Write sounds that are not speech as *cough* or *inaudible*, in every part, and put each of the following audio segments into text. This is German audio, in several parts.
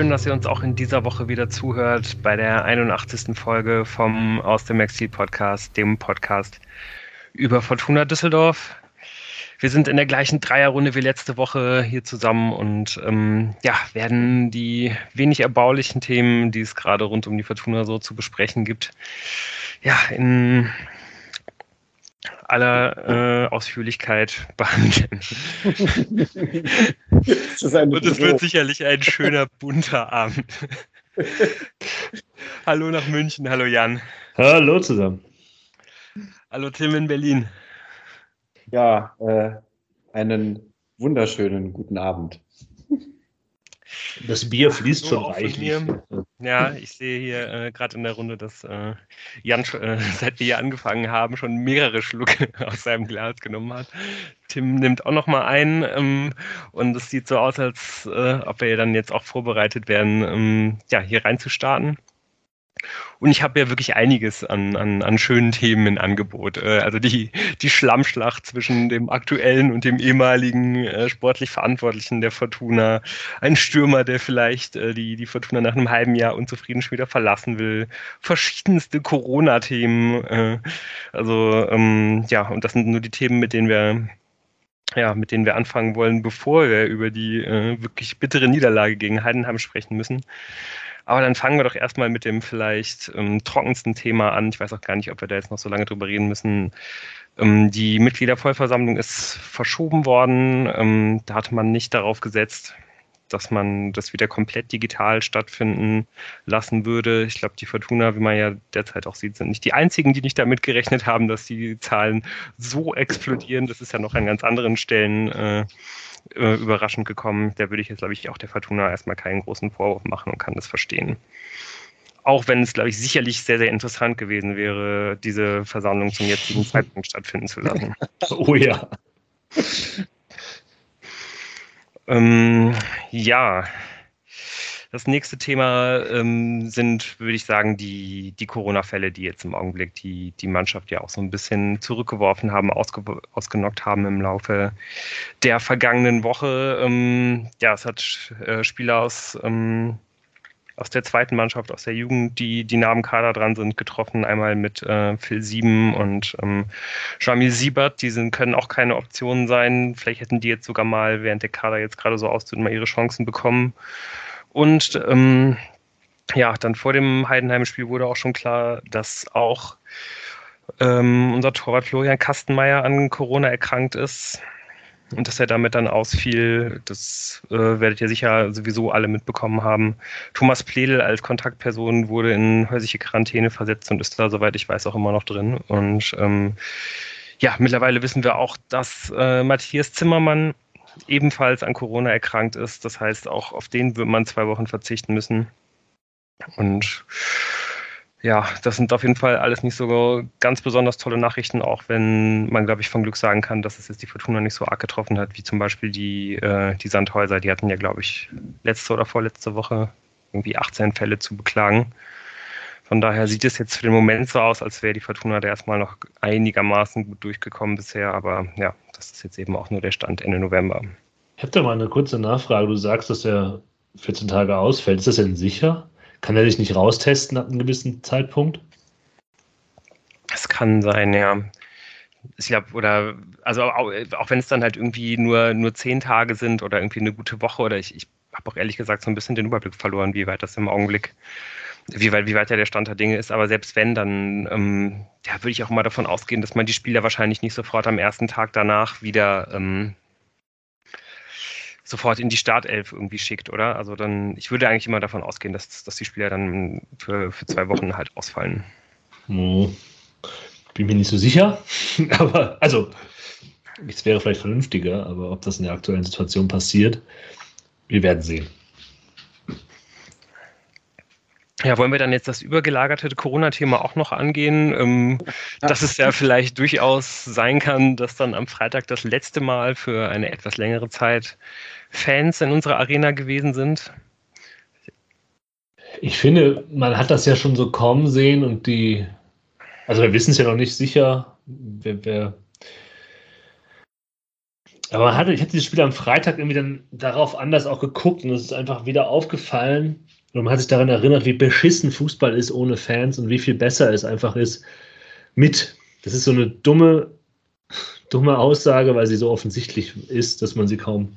schön, dass ihr uns auch in dieser Woche wieder zuhört bei der 81. Folge vom Aus dem Exil Podcast, dem Podcast über Fortuna Düsseldorf. Wir sind in der gleichen Dreierrunde wie letzte Woche hier zusammen und ähm, ja, werden die wenig erbaulichen Themen, die es gerade rund um die Fortuna so zu besprechen gibt, ja, in aller äh, Ausführlichkeit behandeln. *laughs* Und es wird sicherlich ein schöner, bunter Abend. *laughs* hallo nach München, hallo Jan. Hallo zusammen. Hallo Tim in Berlin. Ja, äh, einen wunderschönen guten Abend. Das Bier fließt schon reichlich. Ja, ich sehe hier äh, gerade in der Runde, dass äh, Jan, äh, *laughs* seit wir hier angefangen haben, schon mehrere Schlucke *laughs* aus seinem Glas genommen hat. Tim nimmt auch noch mal einen ähm, und es sieht so aus, als äh, ob wir dann jetzt auch vorbereitet werden, ähm, ja, hier reinzustarten. Und ich habe ja wirklich einiges an, an, an schönen Themen im Angebot. Äh, also die, die Schlammschlacht zwischen dem aktuellen und dem ehemaligen äh, sportlich Verantwortlichen der Fortuna. Ein Stürmer, der vielleicht äh, die, die Fortuna nach einem halben Jahr unzufrieden schon wieder verlassen will. Verschiedenste Corona-Themen. Also ähm, ja, und das sind nur die Themen, mit denen wir ja, mit denen wir anfangen wollen, bevor wir über die wirklich bittere Niederlage gegen Heidenheim sprechen müssen. Aber dann fangen wir doch erstmal mit dem vielleicht ähm, trockensten Thema an. Ich weiß auch gar nicht, ob wir da jetzt noch so lange drüber reden müssen. Ähm, die Mitgliedervollversammlung ist verschoben worden. Ähm, da hatte man nicht darauf gesetzt, dass man das wieder komplett digital stattfinden lassen würde. Ich glaube, die Fortuna, wie man ja derzeit auch sieht, sind nicht die einzigen, die nicht damit gerechnet haben, dass die Zahlen so explodieren. Das ist ja noch an ganz anderen Stellen äh, äh, überraschend gekommen. Da würde ich jetzt, glaube ich, auch der Fortuna erstmal keinen großen Vorwurf machen und kann das verstehen. Auch wenn es, glaube ich, sicherlich sehr, sehr interessant gewesen wäre, diese Versammlung zum jetzigen Zeitpunkt stattfinden zu lassen. *laughs* Oh ja. ähm, ja, das nächste Thema ähm, sind, würde ich sagen, die, die Corona-Fälle, die jetzt im Augenblick die, die Mannschaft ja auch so ein bisschen zurückgeworfen haben, ausge, ausgenockt haben im Laufe der vergangenen Woche. Ähm, ja, es hat äh, Spieler aus, ähm, aus der zweiten Mannschaft, aus der Jugend, die, die nah am Kader dran sind, getroffen. Einmal mit äh, Phil Sieben und ähm, Jamil Siebert. Die sind, können auch keine Optionen sein. Vielleicht hätten die jetzt sogar mal, während der Kader jetzt gerade so aussieht, mal ihre Chancen bekommen. Und ähm, ja, dann vor dem Heidenheim-Spiel wurde auch schon klar, dass auch ähm, unser Torwart Florian Kastenmeier an Corona erkrankt ist und dass er damit dann ausfiel. Das äh, werdet ihr sicher sowieso alle mitbekommen haben. Thomas Pledel als Kontaktperson wurde in häusliche Quarantäne versetzt und ist da, soweit ich weiß, auch immer noch drin. Und ähm, ja, mittlerweile wissen wir auch, dass äh, Matthias Zimmermann ebenfalls an Corona erkrankt ist. Das heißt, auch auf den wird man zwei Wochen verzichten müssen. Und ja, das sind auf jeden Fall alles nicht so ganz besonders tolle Nachrichten, auch wenn man, glaube ich, von Glück sagen kann, dass es jetzt die Fortuna nicht so arg getroffen hat, wie zum Beispiel die, äh, die Sandhäuser. Die hatten ja, glaube ich, letzte oder vorletzte Woche irgendwie 18 Fälle zu beklagen. Von daher sieht es jetzt für den Moment so aus, als wäre die Fortuna da erstmal noch einigermaßen gut durchgekommen bisher. Aber ja, das ist jetzt eben auch nur der Stand Ende November. Ich habe da mal eine kurze Nachfrage. Du sagst, dass er 14 Tage ausfällt. Ist das denn sicher? Kann er dich nicht raustesten ab einem gewissen Zeitpunkt? Es kann sein, ja. Ich glaube, oder, also auch, auch, wenn es dann halt irgendwie nur, nur zehn Tage sind oder irgendwie eine gute Woche oder ich, ich habe auch ehrlich gesagt so ein bisschen den Überblick verloren, wie weit das im Augenblick wie weit, wie weit ja der Stand der Dinge ist. Aber selbst wenn, dann ähm, ja, würde ich auch mal davon ausgehen, dass man die Spieler wahrscheinlich nicht sofort am ersten Tag danach wieder ähm, sofort in die Startelf irgendwie schickt, oder? Also dann, ich würde eigentlich immer davon ausgehen, dass, dass die Spieler dann für, für zwei Wochen halt ausfallen. Hm. Bin mir nicht so sicher, *laughs* aber also es wäre vielleicht vernünftiger, aber ob das in der aktuellen Situation passiert, wir werden sehen. Ja, wollen wir dann jetzt das übergelagerte Corona-Thema auch noch angehen? Ähm, dass es ja vielleicht durchaus sein kann, dass dann am Freitag das letzte Mal für eine etwas längere Zeit Fans in unserer Arena gewesen sind? Ich finde, man hat das ja schon so kommen sehen und die, also wir wissen es ja noch nicht sicher, wer, wer Aber hatte, ich hatte dieses Spiel am Freitag irgendwie dann darauf anders auch geguckt und es ist einfach wieder aufgefallen. Und man hat sich daran erinnert, wie beschissen Fußball ist ohne Fans und wie viel besser es einfach ist mit. Das ist so eine dumme, dumme Aussage, weil sie so offensichtlich ist, dass man sie kaum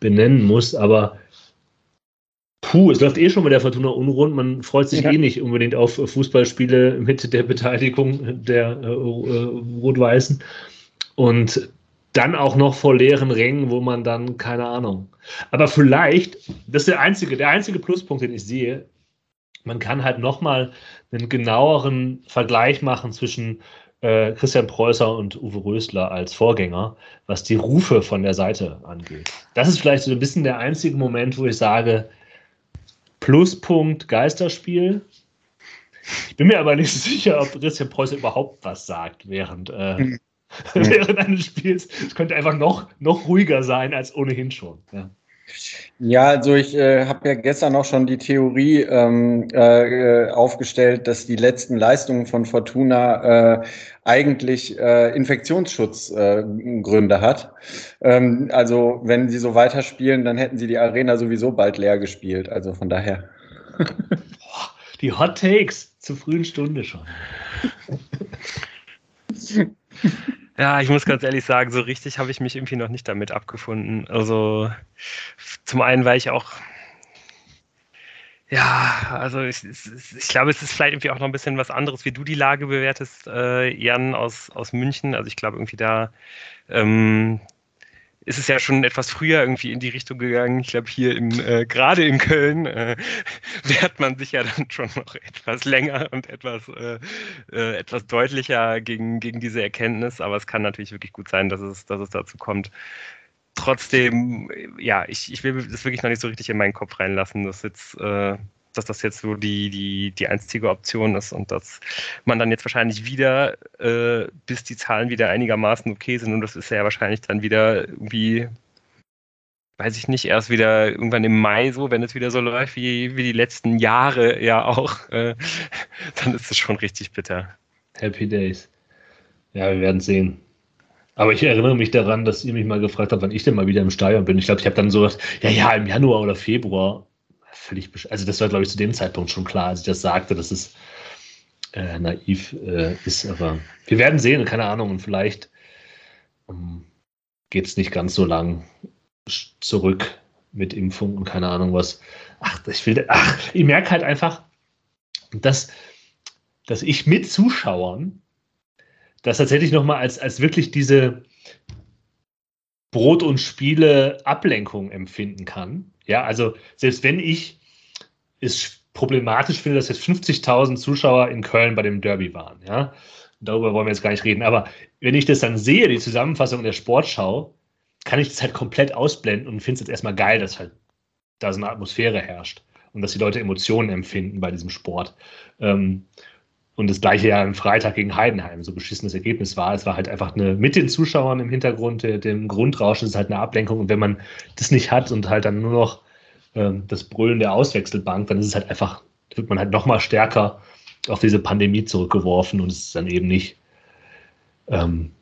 benennen muss. Aber puh, es läuft eh schon mit der Fortuna unrund. Man freut sich ja. eh nicht unbedingt auf Fußballspiele mit der Beteiligung der äh, Rot-Weißen. Und dann auch noch vor leeren Rängen, wo man dann, keine Ahnung. Aber vielleicht, das ist der einzige, der einzige Pluspunkt, den ich sehe, man kann halt nochmal einen genaueren Vergleich machen zwischen äh, Christian Preußer und Uwe Rösler als Vorgänger, was die Rufe von der Seite angeht. Das ist vielleicht so ein bisschen der einzige Moment, wo ich sage, Pluspunkt Geisterspiel. Ich bin mir aber nicht *laughs* sicher, ob Christian Preußer überhaupt was sagt während, äh, mhm. *laughs* während eines Spiels. Es könnte einfach noch, noch ruhiger sein als ohnehin schon. Ja. Ja, also ich äh, habe ja gestern auch schon die Theorie ähm, äh, aufgestellt, dass die letzten Leistungen von Fortuna äh, eigentlich äh, Infektionsschutzgründe äh, hat. Ähm, also wenn sie so weiterspielen, dann hätten sie die Arena sowieso bald leer gespielt. Also von daher. *laughs* die Hot Takes zur frühen Stunde schon. *laughs* Ja, ich muss ganz ehrlich sagen, so richtig habe ich mich irgendwie noch nicht damit abgefunden. Also zum einen, weil ich auch, ja, also ich, ich glaube, es ist vielleicht irgendwie auch noch ein bisschen was anderes, wie du die Lage bewertest, äh, Jan aus, aus München. Also ich glaube irgendwie da, ähm, ist es ja schon etwas früher irgendwie in die Richtung gegangen. Ich glaube, hier im, äh, gerade in Köln äh, *laughs* wehrt man sich ja dann schon noch etwas länger und etwas, äh, äh, etwas deutlicher gegen, gegen diese Erkenntnis. Aber es kann natürlich wirklich gut sein, dass es, dass es dazu kommt. Trotzdem, ja, ich, ich will das wirklich noch nicht so richtig in meinen Kopf reinlassen, dass jetzt äh, dass das jetzt so die, die, die einzige Option ist und dass man dann jetzt wahrscheinlich wieder, äh, bis die Zahlen wieder einigermaßen okay sind, und das ist ja wahrscheinlich dann wieder irgendwie, weiß ich nicht, erst wieder irgendwann im Mai so, wenn es wieder so läuft wie, wie die letzten Jahre ja auch, äh, *laughs* dann ist es schon richtig bitter. Happy Days. Ja, wir werden sehen. Aber ich erinnere mich daran, dass ihr mich mal gefragt habt, wann ich denn mal wieder im Stadion bin. Ich glaube, ich habe dann so gesagt, ja, ja, im Januar oder Februar völlig, also das war, glaube ich, zu dem Zeitpunkt schon klar, als ich das sagte, dass es äh, naiv äh, ist. Aber wir werden sehen, keine Ahnung, und vielleicht ähm, geht es nicht ganz so lang zurück mit Impfung und keine Ahnung was. Ach, ich will, ach, ich merke halt einfach, dass, dass ich mit Zuschauern das tatsächlich nochmal als, als wirklich diese Brot- und Spiele-Ablenkung empfinden kann. Ja, also selbst wenn ich es problematisch finde, dass jetzt 50.000 Zuschauer in Köln bei dem Derby waren, ja, darüber wollen wir jetzt gar nicht reden, aber wenn ich das dann sehe, die Zusammenfassung der Sportschau, kann ich das halt komplett ausblenden und finde es jetzt erstmal geil, dass halt da so eine Atmosphäre herrscht und dass die Leute Emotionen empfinden bei diesem Sport. Ähm, und das gleiche ja am Freitag gegen Heidenheim, so beschissenes Ergebnis war. Es war halt einfach eine, mit den Zuschauern im Hintergrund, dem Grundrauschen ist halt eine Ablenkung. Und wenn man das nicht hat und halt dann nur noch ähm, das Brüllen der Auswechselbank, dann ist es halt einfach, wird man halt nochmal stärker auf diese Pandemie zurückgeworfen und es ist dann eben nicht. Ähm,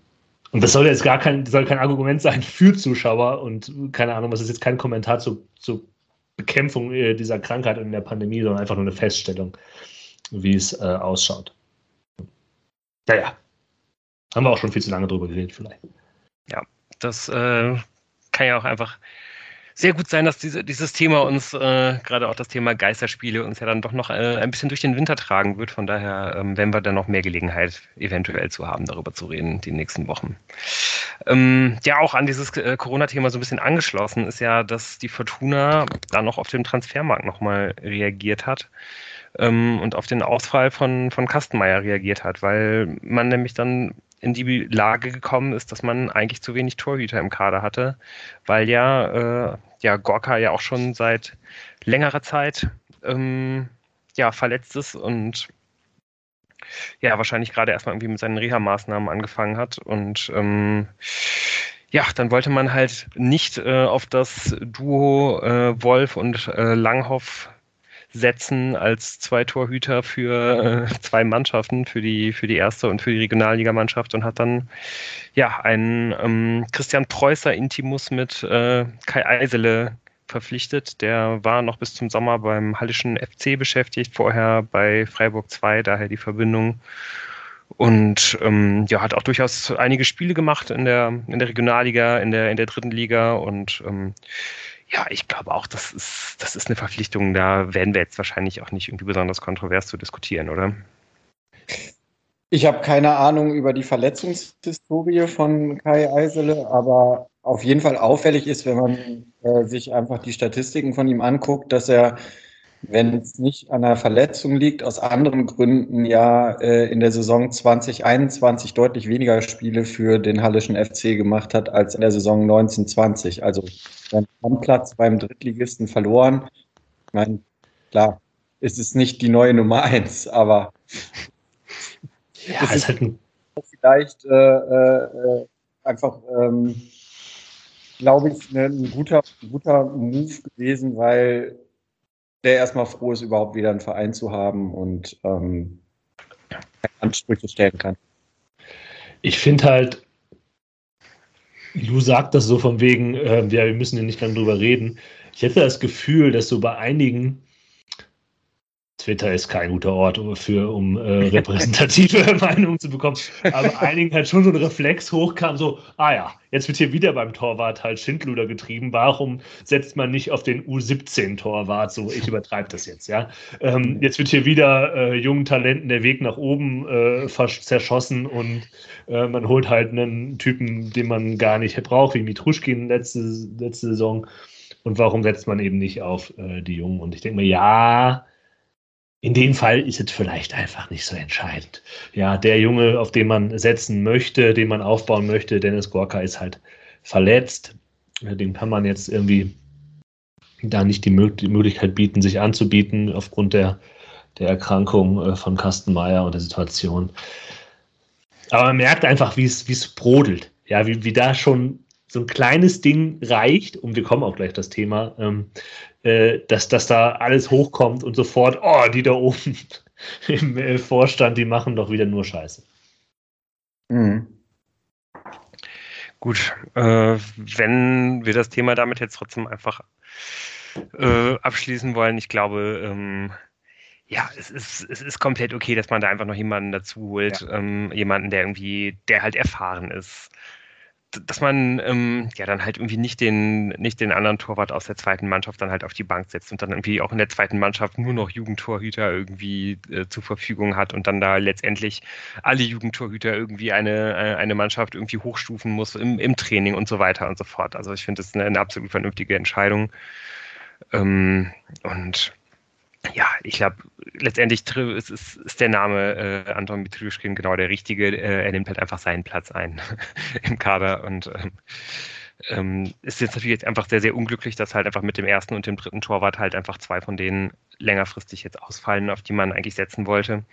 und das soll jetzt gar kein, soll kein Argument sein *laughs* für Zuschauer und keine Ahnung, was ist jetzt kein Kommentar zu, zur Bekämpfung äh, dieser Krankheit in der Pandemie, sondern einfach nur eine Feststellung wie es äh, ausschaut. Ja, ja. Haben wir auch schon viel zu lange drüber geredet, vielleicht. Ja, das äh, kann ja auch einfach sehr gut sein, dass diese, dieses Thema uns, äh, gerade auch das Thema Geisterspiele, uns ja dann doch noch äh, ein bisschen durch den Winter tragen wird. Von daher ähm, werden wir dann noch mehr Gelegenheit eventuell zu haben, darüber zu reden, die nächsten Wochen. Ähm, ja, auch an dieses äh, Corona-Thema so ein bisschen angeschlossen ist ja, dass die Fortuna da noch auf dem Transfermarkt nochmal reagiert hat ähm, und auf den Ausfall von, von Kastenmeier reagiert hat, weil man nämlich dann in die Lage gekommen ist, dass man eigentlich zu wenig Torhüter im Kader hatte, weil ja, äh, ja Gorka ja auch schon seit längerer Zeit ähm, ja, verletzt ist und ja, wahrscheinlich gerade erstmal irgendwie mit seinen Reha-Maßnahmen angefangen hat. Und ähm, ja, dann wollte man halt nicht äh, auf das Duo äh, Wolf und äh, Langhoff setzen als zwei Torhüter für äh, zwei Mannschaften, für die, für die erste und für die Regionalligamannschaft und hat dann ja einen ähm, Christian Preußer Intimus mit äh, Kai Eisele verpflichtet. Der war noch bis zum Sommer beim Hallischen FC beschäftigt, vorher bei Freiburg 2, daher die Verbindung. Und ähm, ja, hat auch durchaus einige Spiele gemacht in der, in der Regionalliga, in der, in der dritten Liga und ähm, ja, ich glaube auch, das ist, das ist eine Verpflichtung, da werden wir jetzt wahrscheinlich auch nicht irgendwie besonders kontrovers zu diskutieren, oder? Ich habe keine Ahnung über die Verletzungshistorie von Kai Eisele, aber auf jeden Fall auffällig ist, wenn man äh, sich einfach die Statistiken von ihm anguckt, dass er, wenn es nicht an einer Verletzung liegt, aus anderen Gründen ja äh, in der Saison 2021 deutlich weniger Spiele für den Hallischen FC gemacht hat als in der Saison 1920. Also seinen Platz beim Drittligisten verloren. Ich meine, klar, ist es nicht die neue Nummer eins, aber ja, es ist halt ein vielleicht äh, äh, einfach, ähm, glaube ich, ne, ein guter, ein guter Move gewesen, weil der erstmal froh ist, überhaupt wieder einen Verein zu haben und ähm, Ansprüche stellen kann. Ich finde halt, Lu sagt das so von wegen, äh, ja, wir müssen hier nicht lange drüber reden. Ich hätte das Gefühl, dass so bei einigen Twitter ist kein guter Ort für, um äh, repräsentative *laughs* Meinungen zu bekommen. Aber einigen halt schon so ein Reflex hochkam, so, ah ja, jetzt wird hier wieder beim Torwart halt Schindluder getrieben. Warum setzt man nicht auf den U17-Torwart? So, ich übertreibe das jetzt, ja. Ähm, jetzt wird hier wieder äh, jungen Talenten der Weg nach oben äh, zerschossen und äh, man holt halt einen Typen, den man gar nicht braucht, wie Mitruschkin letzte, letzte Saison. Und warum setzt man eben nicht auf äh, die Jungen? Und ich denke mir, ja, in dem Fall ist es vielleicht einfach nicht so entscheidend. Ja, der Junge, auf den man setzen möchte, den man aufbauen möchte, Dennis Gorka ist halt verletzt. Dem kann man jetzt irgendwie da nicht die, Möglichkeit bieten, sich anzubieten aufgrund der, der Erkrankung äh, von Kastenmeier und der Situation. Aber man merkt einfach, wie es, brodelt. Ja, wie, wie da schon so ein kleines Ding reicht, und wir kommen auch gleich das Thema, ähm, äh, dass, dass da alles hochkommt und sofort, oh, die da oben *laughs* im Vorstand, die machen doch wieder nur Scheiße. Mhm. Gut, äh, wenn wir das Thema damit jetzt trotzdem einfach äh, abschließen wollen, ich glaube, ähm, ja, es ist, es ist komplett okay, dass man da einfach noch jemanden dazu holt, ja. ähm, jemanden, der irgendwie, der halt erfahren ist, dass man ähm, ja dann halt irgendwie nicht den, nicht den anderen Torwart aus der zweiten Mannschaft dann halt auf die Bank setzt und dann irgendwie auch in der zweiten Mannschaft nur noch Jugendtorhüter irgendwie äh, zur Verfügung hat und dann da letztendlich alle Jugendtorhüter irgendwie eine, äh, eine Mannschaft irgendwie hochstufen muss im, im Training und so weiter und so fort. Also ich finde das eine, eine absolut vernünftige Entscheidung. Ähm, und ja, ich glaube, letztendlich ist, ist, ist, der Name äh, Anton Mitruschkin genau der richtige. Äh, er nimmt halt einfach seinen Platz ein *laughs* im Kader und ähm, ähm, ist jetzt natürlich jetzt einfach sehr, sehr unglücklich, dass halt einfach mit dem ersten und dem dritten Torwart halt einfach zwei von denen längerfristig jetzt ausfallen, auf die man eigentlich setzen wollte.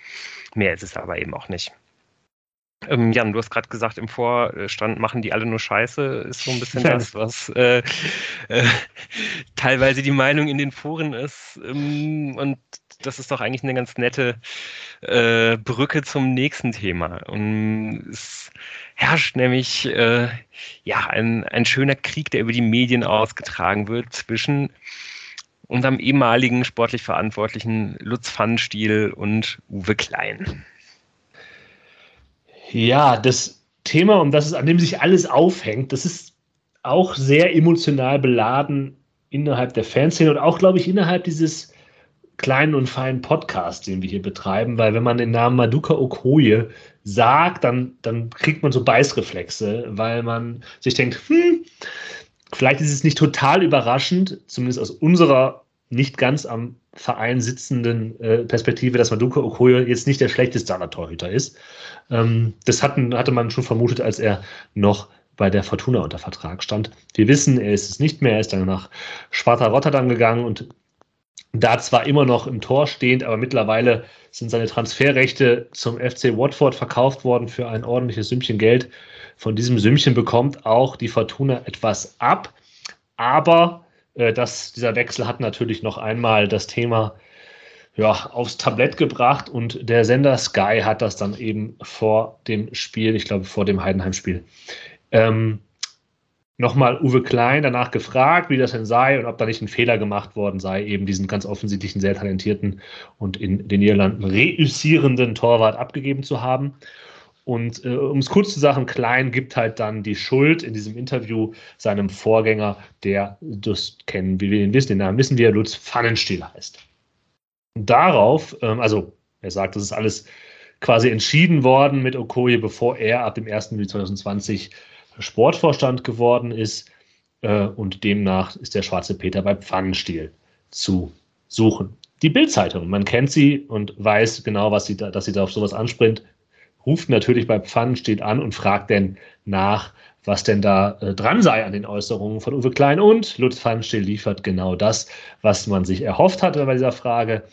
Mehr ist es aber eben auch nicht. Ähm, Jan, du hast gerade gesagt, im Vorstand machen die alle nur Scheiße, ist so ein bisschen das, was äh, äh, teilweise die Meinung in den Foren ist. Ähm, und das ist doch eigentlich eine ganz nette äh, Brücke zum nächsten Thema. Und es herrscht nämlich äh, ja ein, ein schöner Krieg, der über die Medien ausgetragen wird zwischen unserem ehemaligen sportlich Verantwortlichen Lutz Pfannenstiel und Uwe Klein. Ja, das Thema, um das es, an dem sich alles aufhängt, das ist auch sehr emotional beladen innerhalb der Fanszene und auch, glaube ich, innerhalb dieses kleinen und feinen Podcasts, den wir hier betreiben, weil wenn man den Namen Maduka Okoye sagt, dann, dann kriegt man so Beißreflexe, weil man sich denkt, hm, vielleicht ist es nicht total überraschend, zumindest aus unserer nicht ganz am Verein sitzenden äh, Perspektive, dass Maduka Okoye jetzt nicht der schlechteste aller Torhüter ist. Ähm, das hatten, hatte man schon vermutet, als er noch bei der Fortuna unter Vertrag stand. Wir wissen, er ist es nicht mehr, er ist dann nach Sparta Rotterdam gegangen und da zwar immer noch im Tor stehend, aber mittlerweile sind seine Transferrechte zum FC Watford verkauft worden für ein ordentliches Sümmchen Geld. Von diesem Sümmchen bekommt auch die Fortuna etwas ab, aber äh, dieser Wechsel hat natürlich noch einmal das Thema ja, aufs Tablett gebracht und der Sender Sky hat das dann eben vor dem Spiel, ich glaube vor dem Heidenheim-Spiel, ähm, nochmal Uwe Klein danach gefragt, wie das denn sei und ob da nicht ein Fehler gemacht worden sei, eben diesen ganz offensichtlichen, sehr talentierten und in den Niederlanden reüssierenden Torwart abgegeben zu haben. Und äh, um es kurz zu sagen, Klein gibt halt dann die Schuld in diesem Interview seinem Vorgänger, der das kennen, wie wir ihn wissen, den Namen wissen wir, Lutz Pfannenstiel heißt. Darauf, ähm, also er sagt, das ist alles quasi entschieden worden mit Okoye, bevor er ab dem 1. Juli 2020 Sportvorstand geworden ist. Äh, und demnach ist der schwarze Peter bei Pfannenstiel zu suchen. Die Bildzeitung, man kennt sie und weiß genau, was sie da, dass sie da auf sowas anspringt, ruft natürlich bei Pfannenstiel an und fragt denn nach, was denn da äh, dran sei an den Äußerungen von Uwe Klein. Und Lutz Pfannenstiel liefert genau das, was man sich erhofft hatte bei dieser Frage.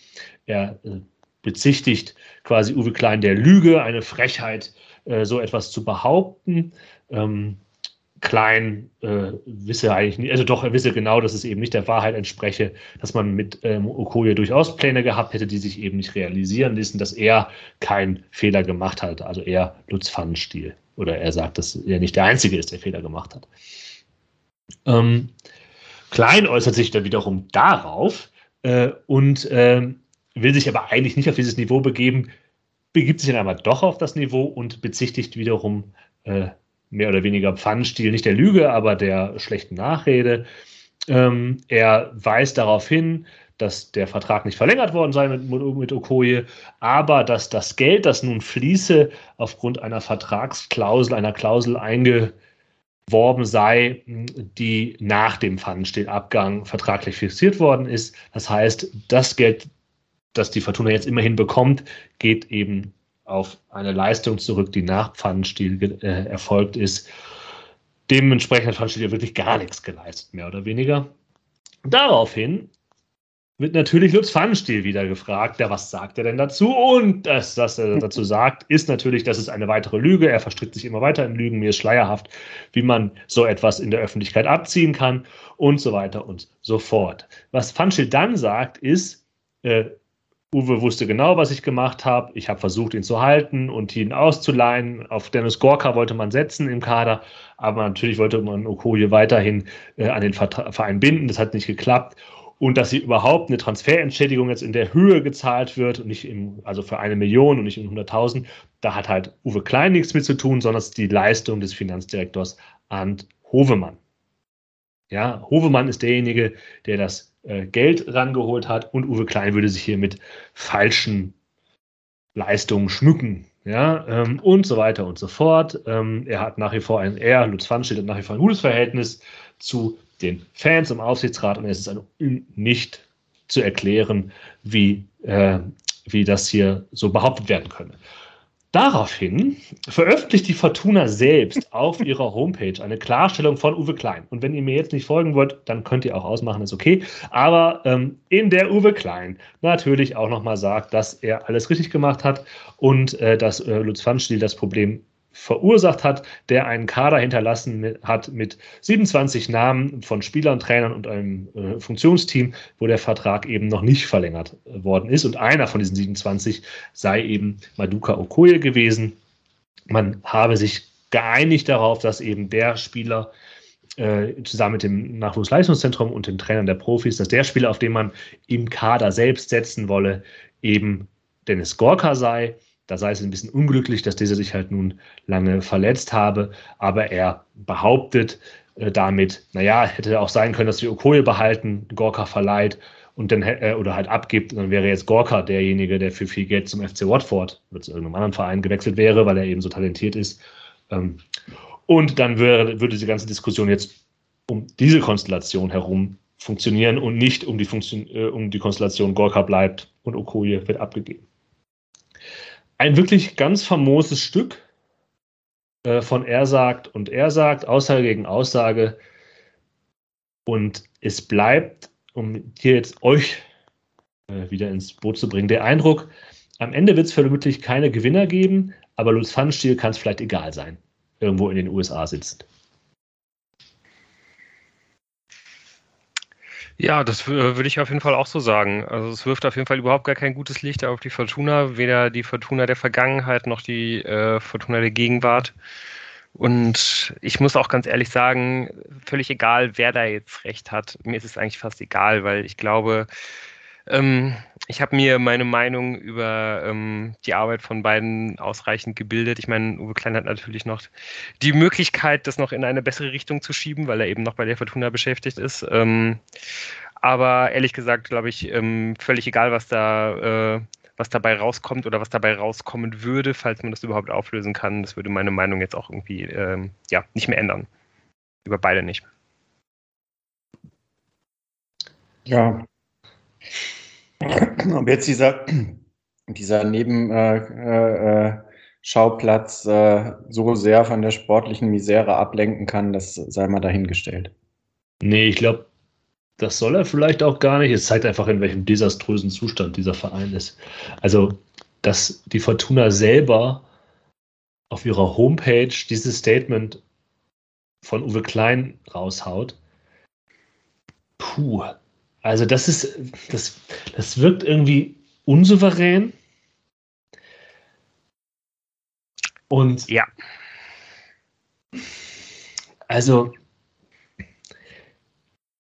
Er äh, bezichtigt quasi Uwe Klein der Lüge, eine Frechheit, äh, so etwas zu behaupten. Ähm, Klein äh, wisse eigentlich nicht, also doch, er wisse genau, dass es eben nicht der Wahrheit entspreche, dass man mit ähm, Okoye durchaus Pläne gehabt hätte, die sich eben nicht realisieren ließen, dass er keinen Fehler gemacht hat, also er Lutz Pfannenstiel. Oder er sagt, dass er nicht der Einzige ist, der Fehler gemacht hat. Ähm, Klein äußert sich dann wiederum darauf äh, und äh, will sich aber eigentlich nicht auf dieses Niveau begeben, begibt sich dann aber doch auf das Niveau und bezichtigt wiederum äh, mehr oder weniger Pfannenstiel, nicht der Lüge, aber der schlechten Nachrede. Ähm, er weist darauf hin, dass der Vertrag nicht verlängert worden sei mit, mit Okoye, aber dass das Geld, das nun fließe, aufgrund einer Vertragsklausel, einer Klausel eingeworben sei, die nach dem Pfannenstielabgang vertraglich fixiert worden ist. Das heißt, das Geld, das die Fortuna jetzt immerhin bekommt, geht eben auf eine Leistung zurück, die nach Pfannenstiel äh, erfolgt ist. Dementsprechend hat Pfannenstiel ja wirklich gar nichts geleistet, mehr oder weniger. Daraufhin wird natürlich Lutz Pfannenstiel wieder gefragt, ja, was sagt er denn dazu? Und das, was er dazu sagt, ist natürlich, das ist eine weitere Lüge. Er verstrickt sich immer weiter in Lügen. Mir ist schleierhaft, wie man so etwas in der Öffentlichkeit abziehen kann und so weiter und so fort. Was Pfannenstiel dann sagt, ist, äh, Uwe wusste genau, was ich gemacht habe. Ich habe versucht, ihn zu halten und ihn auszuleihen. Auf Dennis Gorka wollte man setzen im Kader, aber natürlich wollte man Okoye weiterhin äh, an den Verein binden. Das hat nicht geklappt und dass sie überhaupt eine Transferentschädigung jetzt in der Höhe gezahlt wird und nicht im, also für eine Million und nicht in 100.000, da hat halt Uwe Klein nichts mit zu tun, sondern es ist die Leistung des Finanzdirektors Arndt Hovemann. Ja, Hovemann ist derjenige, der das äh, Geld rangeholt hat und Uwe Klein würde sich hier mit falschen Leistungen schmücken. Ja, ähm, und so weiter und so fort. Ähm, er hat nach wie vor ein, er, Lutz Pfannenstiel, hat nach wie vor ein gutes Verhältnis zu den Fans im Aufsichtsrat und es ist nicht zu erklären, wie, äh, wie das hier so behauptet werden könne. Daraufhin veröffentlicht die Fortuna selbst auf ihrer Homepage eine Klarstellung von Uwe Klein. Und wenn ihr mir jetzt nicht folgen wollt, dann könnt ihr auch ausmachen, ist okay. Aber ähm, in der Uwe Klein natürlich auch nochmal sagt, dass er alles richtig gemacht hat und äh, dass äh, Lutz Pfannstiel das Problem verursacht hat, der einen Kader hinterlassen hat mit 27 Namen von Spielern, Trainern und einem äh, Funktionsteam, wo der Vertrag eben noch nicht verlängert äh, worden ist. Und einer von diesen 27 sei eben Maduka Okoye gewesen. Man habe sich geeinigt darauf, dass eben der Spieler äh, zusammen mit dem Nachwuchsleistungszentrum und den Trainern der Profis, dass der Spieler, auf den man im Kader selbst setzen wolle, eben Dennis Gorka sei da sei es ein bisschen unglücklich, dass dieser sich halt nun lange verletzt habe, aber er behauptet äh, damit, naja, hätte auch sein können, dass wir Okoye behalten, Gorka verleiht und dann äh, oder halt abgibt, und dann wäre jetzt Gorka derjenige, der für viel Geld zum FC Watford oder zu irgendeinem anderen Verein gewechselt wäre, weil er eben so talentiert ist. Ähm, und dann würde, würde die ganze Diskussion jetzt um diese Konstellation herum funktionieren und nicht um die, Funktion, äh, um die Konstellation Gorka bleibt und Okoye wird abgegeben ein wirklich ganz famoses Stück äh, von Er sagt und Er sagt, Aussage gegen Aussage. Und es bleibt, um hier jetzt euch äh, wieder ins Boot zu bringen, der Eindruck, am Ende wird es vermutlich keine Gewinner geben, aber Lutz Pfannenstiel kann es vielleicht egal sein, irgendwo in den USA sitzt. Ja, das würde ich auf jeden Fall auch so sagen. Also es wirft auf jeden Fall überhaupt gar kein gutes Licht auf die Fortuna, weder die Fortuna der Vergangenheit noch die äh, Fortuna der Gegenwart. Und ich muss auch ganz ehrlich sagen, völlig egal, wer da jetzt recht hat. Mir ist es eigentlich fast egal, weil ich glaube, ähm, ich habe mir meine Meinung über ähm, die Arbeit von beiden ausreichend gebildet. Ich meine, Uwe Klein hat natürlich noch die Möglichkeit, das noch in eine bessere Richtung zu schieben, weil er eben noch bei der Fortuna beschäftigt ist. Ähm, aber ehrlich gesagt, glaube ich, ähm, völlig egal, was da, äh, was dabei rauskommt oder was dabei rauskommen würde, falls man das überhaupt auflösen kann. Das würde meine Meinung jetzt auch irgendwie ähm, ja, nicht mehr ändern. Über beide nicht. Ja, ob jetzt dieser, dieser Nebenschauplatz äh, äh, so sehr von der sportlichen Misere ablenken kann, das sei mal dahingestellt. Nee, ich glaube, das soll er vielleicht auch gar nicht. Es zeigt einfach, in welchem desaströsen Zustand dieser Verein ist. Also, dass die Fortuna selber auf ihrer Homepage dieses Statement von Uwe Klein raushaut. Puh, also das ist, das, das wirkt irgendwie unsouverän. Und ja. Also,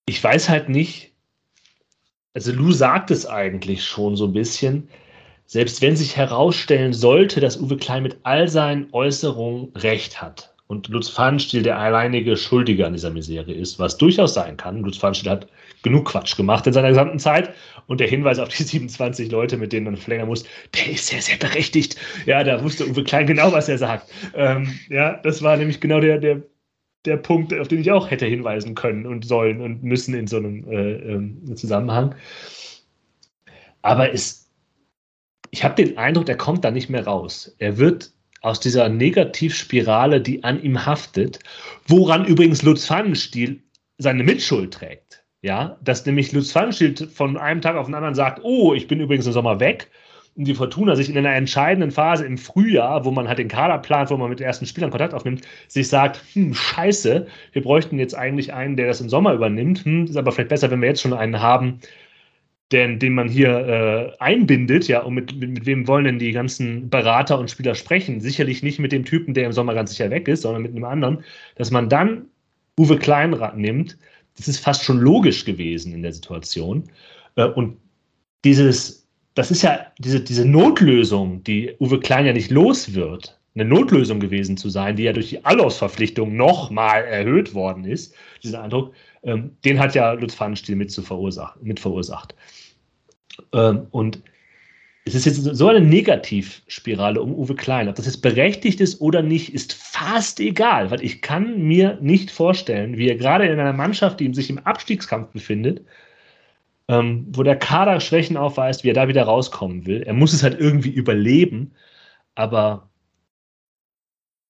ich weiß halt nicht, also Lou sagt es eigentlich schon so ein bisschen, selbst wenn sich herausstellen sollte, dass Uwe Klein mit all seinen Äußerungen recht hat und Lutz Pfannenstiel der alleinige Schuldige an dieser Misere ist, was durchaus sein kann. Lutz Pfannenstiel hat genug Quatsch gemacht in seiner gesamten Zeit. Und der Hinweis auf die *laughs* 27 Leute, mit denen man verlängern muss, der ist sehr, sehr berechtigt. Ja, da wusste Uwe Klein genau, was er sagt. Ähm, ja, das war nämlich genau der, der, der Punkt, auf den ich auch hätte hinweisen können und sollen und müssen in so einem äh, äh, Zusammenhang. Aber es, ich habe den Eindruck, er kommt da nicht mehr raus. Er wird aus dieser Negativspirale, die an ihm haftet, woran übrigens Lutz Pfannenstiel seine Mitschuld trägt. Ja, dass nämlich Lutz Pfannenstiel von einem Tag auf den anderen sagt, oh, ich bin übrigens im Sommer weg. Und die Fortuna sich in einer entscheidenden Phase im Frühjahr, wo man halt den Kader plant, wo man mit ersten Spielern Kontakt aufnimmt, sich sagt, hm, scheiße, wir bräuchten jetzt eigentlich einen, der das im Sommer übernimmt. Hm, ist aber vielleicht besser, wenn wir jetzt schon einen haben, den, den man hier äh, einbindet, ja, und mit, mit, mit, wem wollen denn die ganzen Berater und Spieler sprechen? Sicherlich nicht mit dem Typen, der im Sommer ganz sicher weg ist, sondern mit einem anderen, dass man dann Uwe Kleinrad nimmt, das ist fast schon logisch gewesen in der Situation. Äh, und dieses, das ist ja diese, diese Notlösung, die Uwe Klein ja nicht los wird, eine Notlösung gewesen zu sein, die ja durch die Allausverpflichtung nochmal erhöht worden ist, dieser Eindruck, ähm, den hat ja Lutz Pfannenstiel mit, zu verursacht, mit verursacht. Ähm, und es ist jetzt so eine Negativspirale um Uwe Klein. Ob das jetzt berechtigt ist oder nicht, ist fast egal, weil ich kann mir nicht vorstellen, wie er gerade in einer Mannschaft, die sich im Abstiegskampf befindet, ähm, wo der Kader Schwächen aufweist, wie er da wieder rauskommen will. Er muss es halt irgendwie überleben, aber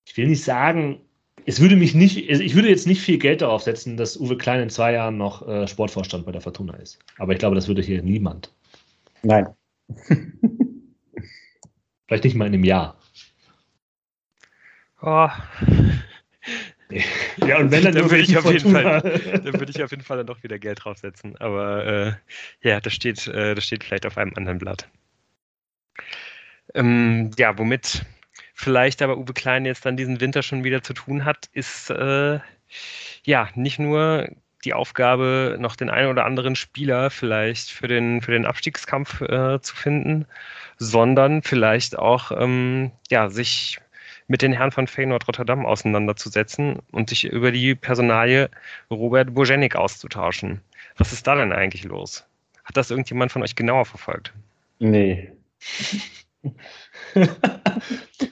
ich will nicht sagen, es würde mich nicht, ich würde jetzt nicht viel Geld darauf setzen, dass Uwe Klein in zwei Jahren noch äh, Sportvorstand bei der Fortuna ist. Aber ich glaube, das würde hier niemand. Nein. *laughs* Vielleicht nicht mal in einem Jahr. Oh. *laughs* Ja, und wenn dann, dann würde ich, auf jeden Fall, dann würde ich auf jeden Fall dann doch wieder Geld draufsetzen. Aber äh, ja, das steht, äh, das steht vielleicht auf einem anderen Blatt. Ähm, ja, womit vielleicht aber Uwe Klein jetzt dann diesen Winter schon wieder zu tun hat, ist äh, ja nicht nur die Aufgabe, noch den einen oder anderen Spieler vielleicht für den, für den Abstiegskampf äh, zu finden, sondern vielleicht auch ähm, ja, sich mit den Herren von Feyenoord Rotterdam auseinanderzusetzen und sich über die Personalie Robert Bojenik auszutauschen. Was ist da denn eigentlich los? Hat das irgendjemand von euch genauer verfolgt? Nee. *laughs*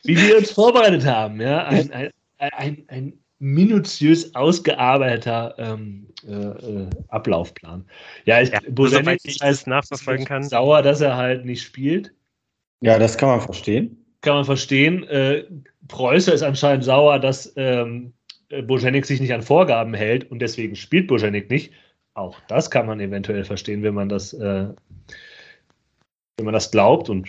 Wie wir uns vorbereitet haben, ja. Ein, ein, ein, ein minutiös ausgearbeiteter ähm, äh, äh, Ablaufplan. Ja, ich, ja Bosenik ich das nachverfolgen kann. Sauer, dass er halt nicht spielt. Ja, das kann man verstehen. Kann man verstehen. Äh, Preußer ist anscheinend sauer, dass ähm, Bojanik sich nicht an Vorgaben hält und deswegen spielt Bojanik nicht. Auch das kann man eventuell verstehen, wenn man das, äh, wenn man das glaubt und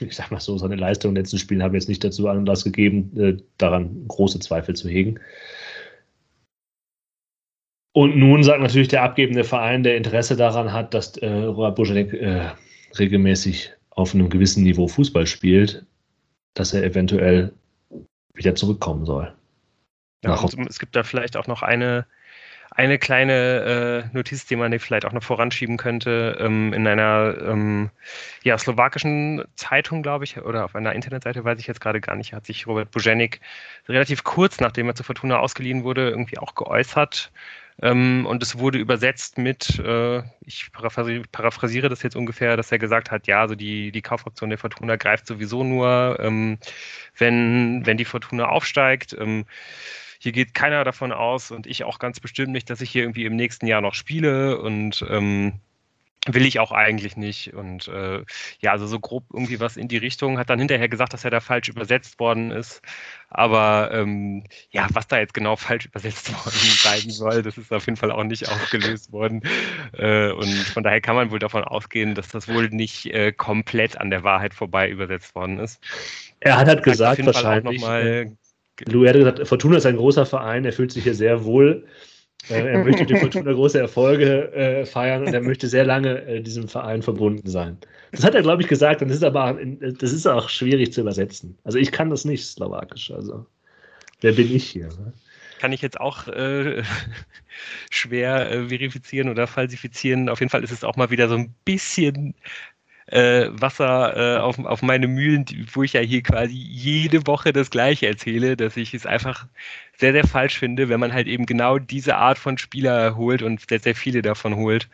*laughs* ich sag mal so, seine Leistung in den letzten Spielen haben jetzt nicht dazu Anlass gegeben, äh, daran große Zweifel zu hegen. Und nun sagt natürlich der abgebende Verein, der Interesse daran hat, dass äh, Robert Bojanek äh, regelmäßig auf einem gewissen Niveau Fußball spielt, dass er eventuell wieder zurückkommen soll. Ja, es gibt da vielleicht auch noch eine, eine kleine äh, Notiz, die man vielleicht auch noch voranschieben könnte. Ähm, in einer ähm, ja, slowakischen Zeitung, glaube ich, oder auf einer Internetseite, weiß ich jetzt gerade gar nicht, hat sich Robert Bujenik relativ kurz, nachdem er zu Fortuna ausgeliehen wurde, irgendwie auch geäußert ähm, und es wurde übersetzt mit, äh, ich paraphrasiere, paraphrasiere, das jetzt ungefähr, dass er gesagt hat, ja, also die, die Kaufoption der Fortuna greift sowieso nur, ähm, wenn, wenn die Fortuna aufsteigt. Hier geht keiner davon aus und ich auch ganz bestimmt nicht, dass ich hier irgendwie im nächsten Jahr noch spiele und ähm, will ich auch eigentlich nicht. Und äh, ja, also so grob irgendwie was in die Richtung. Hat dann hinterher gesagt, dass er da falsch übersetzt worden ist. Aber ähm, ja, was da jetzt genau falsch übersetzt *laughs* worden sein soll, das ist auf jeden Fall auch nicht aufgelöst worden. Äh, und von daher kann man wohl davon ausgehen, dass das wohl nicht äh, komplett an der Wahrheit vorbei übersetzt worden ist. Er hat halt gesagt, wahrscheinlich. Äh, Lou hat gesagt, Fortuna ist ein großer Verein, er fühlt sich hier sehr wohl. Äh, er *laughs* möchte die Fortuna große Erfolge äh, feiern und er möchte sehr lange äh, diesem Verein verbunden sein. Das hat er, glaube ich, gesagt, und das ist aber das ist auch schwierig zu übersetzen. Also ich kann das nicht, Slowakisch. Also wer bin ich hier? Ne? Kann ich jetzt auch äh, *laughs* schwer äh, verifizieren oder falsifizieren. Auf jeden Fall ist es auch mal wieder so ein bisschen äh, Wasser äh, auf, auf meine Mühlen, wo ich ja hier quasi jede Woche das Gleiche erzähle, dass ich es einfach sehr, sehr falsch finde, wenn man halt eben genau diese Art von Spieler holt und sehr, sehr viele davon holt,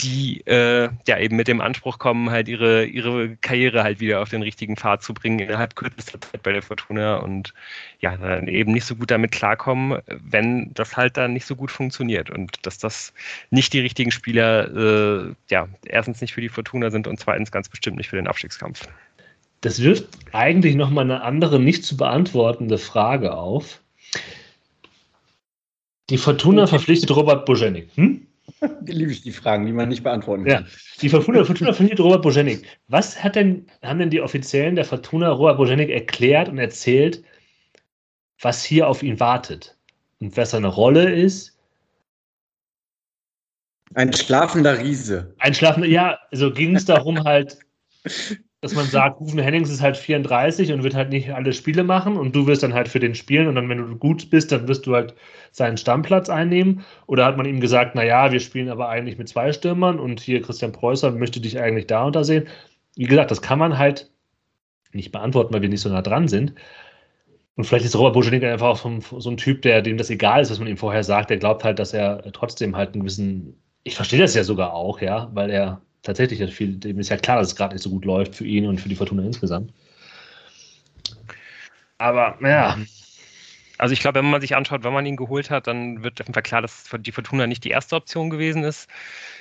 die äh, ja eben mit dem Anspruch kommen, halt ihre, ihre Karriere halt wieder auf den richtigen Pfad zu bringen innerhalb kürzester Zeit bei der Fortuna und ja, dann eben nicht so gut damit klarkommen, wenn das halt dann nicht so gut funktioniert und dass das nicht die richtigen Spieler äh, ja, erstens nicht für die Fortuna sind und zweitens ganz bestimmt nicht für den Abstiegskampf. Das wirft eigentlich nochmal eine andere, nicht zu beantwortende Frage auf. Die Fortuna verpflichtet Robert Bojenik. Hm? *laughs* Liebe ich die Fragen, die man nicht beantworten kann. Ja, die Fortuna, Fortuna verpflichtet Robert Bojenik. Was hat denn, haben denn die Offiziellen der Fortuna Robert Bojenik erklärt und erzählt, was hier auf ihn wartet und was seine Rolle ist? Ein schlafender Riese. Ein schlafender, ja, also ging es darum halt, *laughs* dass man sagt, *laughs* Rufen Hennings ist halt 34 und wird halt nicht alle Spiele machen und du wirst dann halt für den spielen und dann, wenn du gut bist, dann wirst du halt seinen Stammplatz einnehmen. Oder hat man ihm gesagt, naja, wir spielen aber eigentlich mit zwei Stürmern und hier Christian Preußer möchte dich eigentlich da und da sehen. Wie gesagt, das kann man halt nicht beantworten, weil wir nicht so nah dran sind. Und vielleicht ist Robert Bojanik einfach auch so ein Typ, der dem das egal ist, was man ihm vorher sagt. Der glaubt halt, dass er trotzdem halt einen gewissen, ich verstehe das ja sogar auch, ja, weil er tatsächlich ist viel, dem ist ja klar, dass es gerade nicht so gut läuft für ihn und für die Fortuna insgesamt. Aber ja. Also ich glaube, wenn man sich anschaut, wann man ihn geholt hat, dann wird auf jeden Fall klar, dass die Fortuna nicht die erste Option gewesen ist.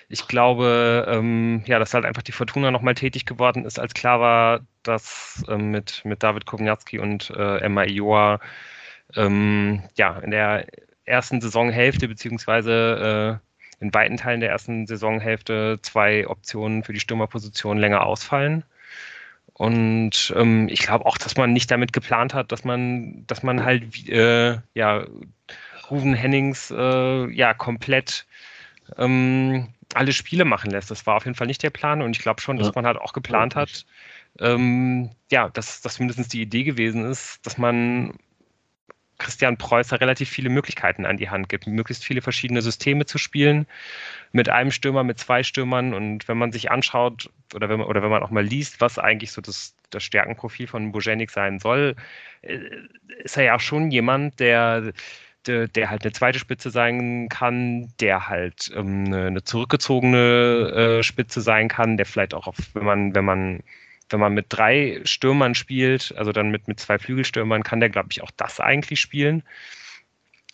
Ich glaube, ähm, ja, dass halt einfach die Fortuna nochmal tätig geworden ist, als klar war, dass ähm, mit, mit David Kovnatski und äh, Emma Ioa ähm, ja, in der ersten Saisonhälfte beziehungsweise äh, in weiten Teilen der ersten Saisonhälfte zwei Optionen für die Stürmerposition länger ausfallen. Und ähm, ich glaube auch, dass man nicht damit geplant hat, dass man, dass man halt äh, ja Ruven Hennings äh, ja komplett ähm, alle Spiele machen lässt. Das war auf jeden Fall nicht der Plan und ich glaube schon, dass man halt auch geplant hat, ähm, ja, dass das mindestens die Idee gewesen ist, dass man Christian Preußer relativ viele Möglichkeiten an die Hand gibt, möglichst viele verschiedene Systeme zu spielen, mit einem Stürmer, mit zwei Stürmern. Und wenn man sich anschaut oder wenn man, oder wenn man auch mal liest, was eigentlich so das, das Stärkenprofil von Bojenik sein soll, äh, ist er ja auch schon jemand, der der, der, halt eine zweite Spitze sein kann, der halt ähm, eine, zurückgezogene äh, Spitze sein kann, der vielleicht auch, auf, wenn man, wenn man wenn man mit drei Stürmern spielt, also dann mit, mit zwei Flügelstürmern, kann der, glaube ich, auch das eigentlich spielen.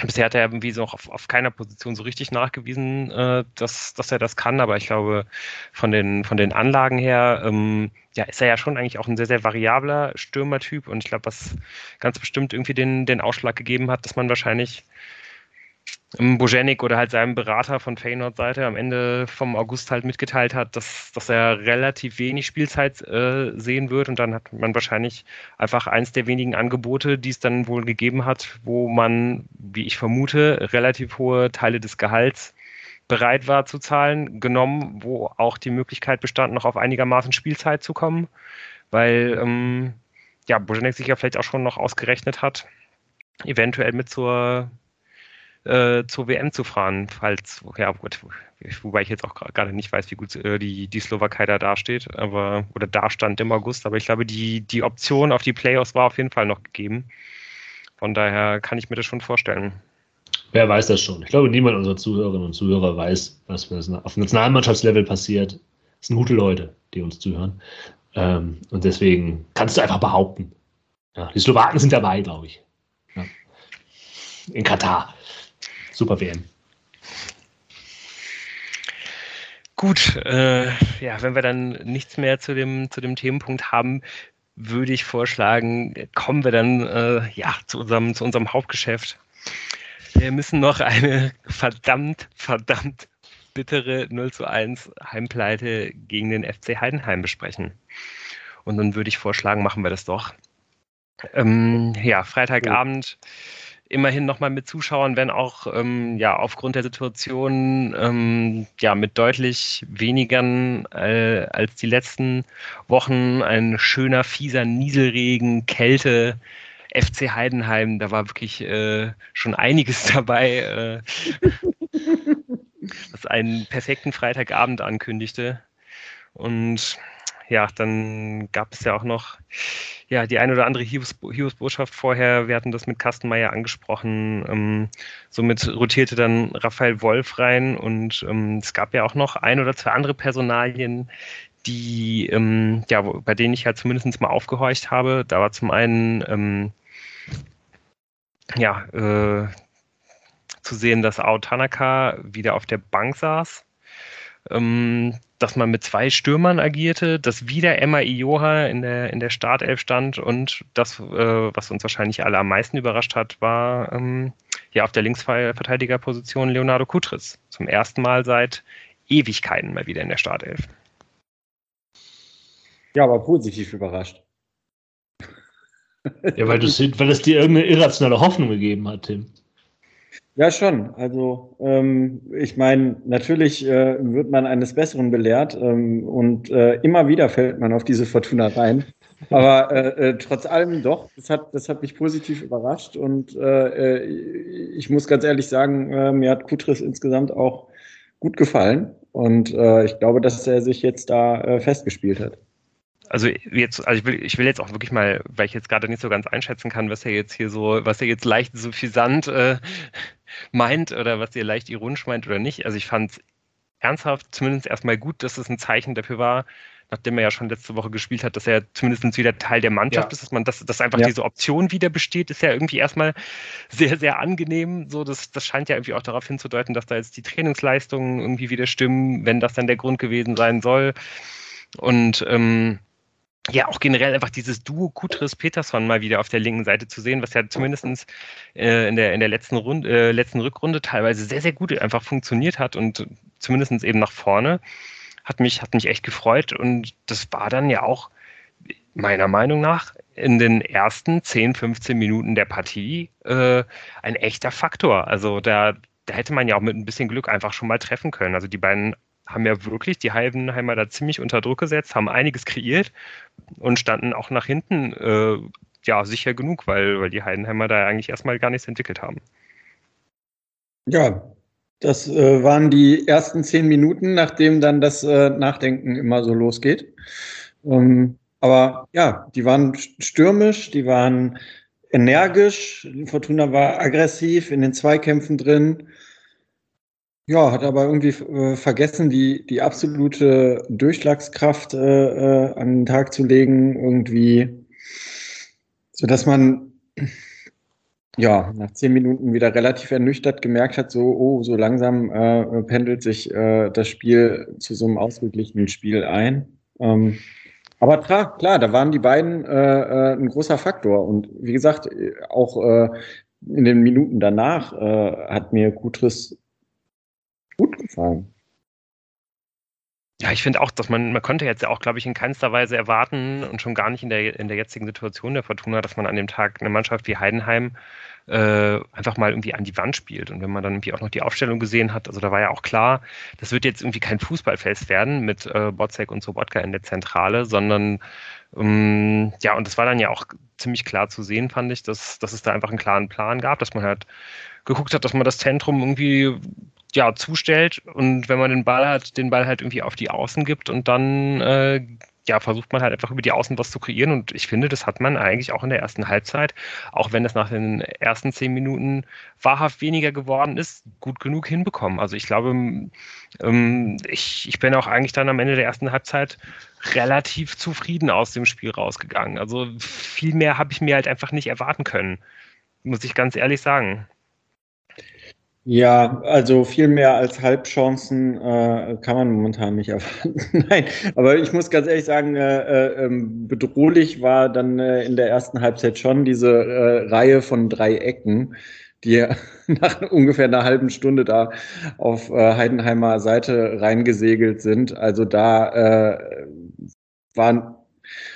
Bisher hat er irgendwie so auf, auf keiner Position so richtig nachgewiesen, äh, dass, dass er das kann, aber ich glaube, von den, von den Anlagen her, ähm, ja, ist er ja schon eigentlich auch ein sehr, sehr variabler Stürmertyp und ich glaube, was ganz bestimmt irgendwie den, den Ausschlag gegeben hat, dass man wahrscheinlich Bojanik oder halt seinem Berater von Feyenoord Seite am Ende vom August halt mitgeteilt hat, dass, dass er relativ wenig Spielzeit äh, sehen wird. Und dann hat man wahrscheinlich einfach eins der wenigen Angebote, die es dann wohl gegeben hat, wo man, wie ich vermute, relativ hohe Teile des Gehalts bereit war zu zahlen, genommen, wo auch die Möglichkeit bestand, noch auf einigermaßen Spielzeit zu kommen, weil ähm, ja, Bojanek sich ja vielleicht auch schon noch ausgerechnet hat, eventuell mit zur äh, zur WM zu fahren, falls, ja gut, wobei ich jetzt auch gerade nicht weiß, wie gut äh, die, die Slowakei da dasteht, aber, oder da stand im August, aber ich glaube, die, die Option auf die Playoffs war auf jeden Fall noch gegeben. Von daher kann ich mir das schon vorstellen. Wer weiß das schon? Ich glaube, niemand unserer Zuhörerinnen und Zuhörer weiß, was auf Nationalmannschaftslevel passiert. Es sind gute Leute, die uns zuhören. Ähm, und deswegen kannst du einfach behaupten. Ja, die Slowaken sind dabei, glaube ich. Ja. In Katar. Super WM. Gut, äh, ja, wenn wir dann nichts mehr zu dem, zu dem Themenpunkt haben, würde ich vorschlagen, kommen wir dann äh, ja, zu, unserem, zu unserem Hauptgeschäft. Wir müssen noch eine verdammt, verdammt bittere 0 zu 1 Heimpleite gegen den FC Heidenheim besprechen. Und dann würde ich vorschlagen, machen wir das doch. Ähm, ja, Freitagabend. Oh immerhin nochmal mit Zuschauern, wenn auch ähm, ja aufgrund der Situation ähm, ja mit deutlich weniger äh, als die letzten Wochen ein schöner fieser Nieselregen, Kälte. FC Heidenheim, da war wirklich äh, schon einiges *laughs* dabei, äh, *laughs* was einen perfekten Freitagabend ankündigte. Und ja, dann gab es ja auch noch ja, die eine oder andere Hiobsbotschaft vorher. Wir hatten das mit Kastenmeier angesprochen. Ähm, somit rotierte dann Raphael Wolf rein und ähm, es gab ja auch noch ein oder zwei andere Personalien, die, ähm, ja, bei denen ich halt zumindest mal aufgehorcht habe. Da war zum einen, ähm, ja, äh, zu sehen, dass Ao Tanaka wieder auf der Bank saß. Ähm, dass man mit zwei Stürmern agierte, dass wieder Emma Ioha in der, in der Startelf stand und das, äh, was uns wahrscheinlich alle am meisten überrascht hat, war ähm, ja auf der Linksverteidigerposition Leonardo Kutris. Zum ersten Mal seit Ewigkeiten mal wieder in der Startelf. Ja, aber positiv überrascht. Ja, weil, weil es dir irgendeine irrationale Hoffnung gegeben hat, Tim. Ja, schon. Also ähm, ich meine, natürlich äh, wird man eines Besseren belehrt ähm, und äh, immer wieder fällt man auf diese Fortuna rein. Aber äh, äh, trotz allem doch, das hat, das hat mich positiv überrascht und äh, äh, ich muss ganz ehrlich sagen, mir hat Kutris insgesamt auch gut gefallen und ich glaube, dass er sich jetzt da festgespielt hat also jetzt, also ich will, ich will jetzt auch wirklich mal, weil ich jetzt gerade nicht so ganz einschätzen kann, was er jetzt hier so, was er jetzt leicht suffisant äh, meint oder was er leicht ironisch meint oder nicht. Also ich fand es ernsthaft zumindest erstmal gut, dass es ein Zeichen dafür war, nachdem er ja schon letzte Woche gespielt hat, dass er zumindest wieder Teil der Mannschaft ja. ist, dass man, dass, dass einfach ja. diese Option wieder besteht, ist ja irgendwie erstmal sehr, sehr angenehm. So, das, das scheint ja irgendwie auch darauf hinzudeuten, dass da jetzt die Trainingsleistungen irgendwie wieder stimmen, wenn das dann der Grund gewesen sein soll. Und ähm, ja auch generell einfach dieses Duo Kutris-Peterson mal wieder auf der linken Seite zu sehen, was ja zumindest äh, in der, in der letzten, Runde, äh, letzten Rückrunde teilweise sehr, sehr gut einfach funktioniert hat und zumindest eben nach vorne, hat mich, hat mich echt gefreut und das war dann ja auch meiner Meinung nach in den ersten 10, 15 Minuten der Partie äh, ein echter Faktor. Also da, da hätte man ja auch mit ein bisschen Glück einfach schon mal treffen können. Also die beiden haben ja wirklich die Heidenheimer da ziemlich unter Druck gesetzt, haben einiges kreiert und standen auch nach hinten äh, ja sicher genug, weil, weil die Heidenheimer da eigentlich erstmal gar nichts entwickelt haben. Ja, das äh, waren die ersten zehn Minuten, nachdem dann das äh, Nachdenken immer so losgeht. Ähm, aber ja, die waren stürmisch, die waren energisch. Fortuna war aggressiv in den Zweikämpfen drin. Ja, hat aber irgendwie äh, vergessen, die, die absolute Durchschlagskraft äh, äh, an den Tag zu legen, irgendwie, sodass man ja nach zehn Minuten wieder relativ ernüchtert gemerkt hat, so, oh, so langsam äh, pendelt sich äh, das Spiel zu so einem ausgeglichenen Spiel ein. Ähm, aber klar, klar, da waren die beiden äh, ein großer Faktor. Und wie gesagt, auch in den Minuten danach hat mir Kutris gut gefallen. Ja, ich finde auch, dass man, man konnte jetzt ja auch, glaube ich, in keinster Weise erwarten und schon gar nicht in der, in der jetzigen Situation der Fortuna, dass man an dem Tag eine Mannschaft wie Heidenheim äh, einfach mal irgendwie an die Wand spielt. Und wenn man dann irgendwie auch noch die Aufstellung gesehen hat, also da war ja auch klar, das wird jetzt irgendwie kein Fußballfest werden mit äh, Botzek und Sobotka in der Zentrale, sondern ähm, ja, und das war dann ja auch ziemlich klar zu sehen, fand ich, dass, dass es da einfach einen klaren Plan gab, dass man halt geguckt hat, dass man das Zentrum irgendwie ja, zustellt und wenn man den Ball hat, den Ball halt irgendwie auf die Außen gibt und dann äh, ja, versucht man halt einfach über die Außen was zu kreieren und ich finde, das hat man eigentlich auch in der ersten Halbzeit, auch wenn es nach den ersten zehn Minuten wahrhaft weniger geworden ist, gut genug hinbekommen. Also ich glaube, ähm, ich, ich bin auch eigentlich dann am Ende der ersten Halbzeit relativ zufrieden aus dem Spiel rausgegangen. Also viel mehr habe ich mir halt einfach nicht erwarten können, muss ich ganz ehrlich sagen. Ja, also viel mehr als Halbchancen äh, kann man momentan nicht *laughs* erwarten. Nein, aber ich muss ganz ehrlich sagen, äh, äh, ähm, bedrohlich war dann äh, in der ersten Halbzeit schon diese äh, Reihe von drei Ecken, die *laughs* nach ungefähr einer halben Stunde da auf äh, Heidenheimer Seite reingesegelt sind. Also da äh, waren,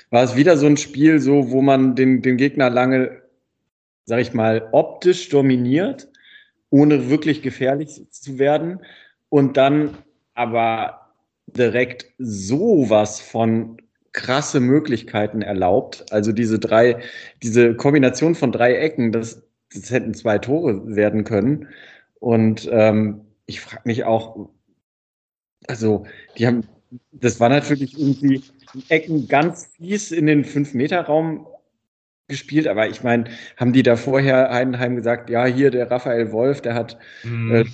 war es wieder so ein Spiel, so wo man den, den Gegner lange, sag ich mal, optisch dominiert ohne wirklich gefährlich zu werden. Und dann aber direkt sowas von krasse Möglichkeiten erlaubt. Also diese drei, diese Kombination von drei Ecken, das, das hätten zwei Tore werden können. Und ähm, ich frage mich auch, also die haben, das war natürlich irgendwie Ecken ganz fies in den Fünf-Meter-Raum gespielt, aber ich meine, haben die da vorher Heidenheim gesagt, ja, hier der Raphael Wolf, der hat mhm. äh,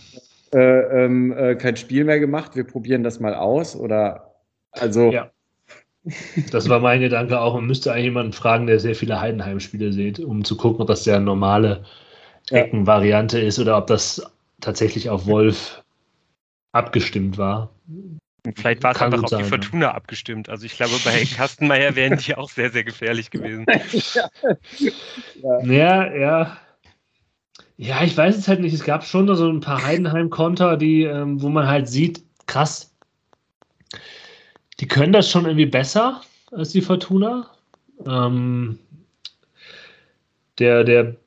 äh, ähm, äh, kein Spiel mehr gemacht, wir probieren das mal aus oder also. Ja. Das war mein Gedanke auch. Man müsste eigentlich jemanden fragen, der sehr viele Heidenheim-Spiele sieht, um zu gucken, ob das der normale Eckenvariante ist oder ob das tatsächlich auf Wolf abgestimmt war. Vielleicht war es einfach auf die Fortuna ja. abgestimmt. Also ich glaube, bei Kastenmeier wären die auch sehr, sehr gefährlich gewesen. *laughs* ja. ja, ja. Ja, ich weiß es halt nicht. Es gab schon so ein paar Heidenheim-Konter, die, ähm, wo man halt sieht, krass, die können das schon irgendwie besser als die Fortuna. Ähm, der, der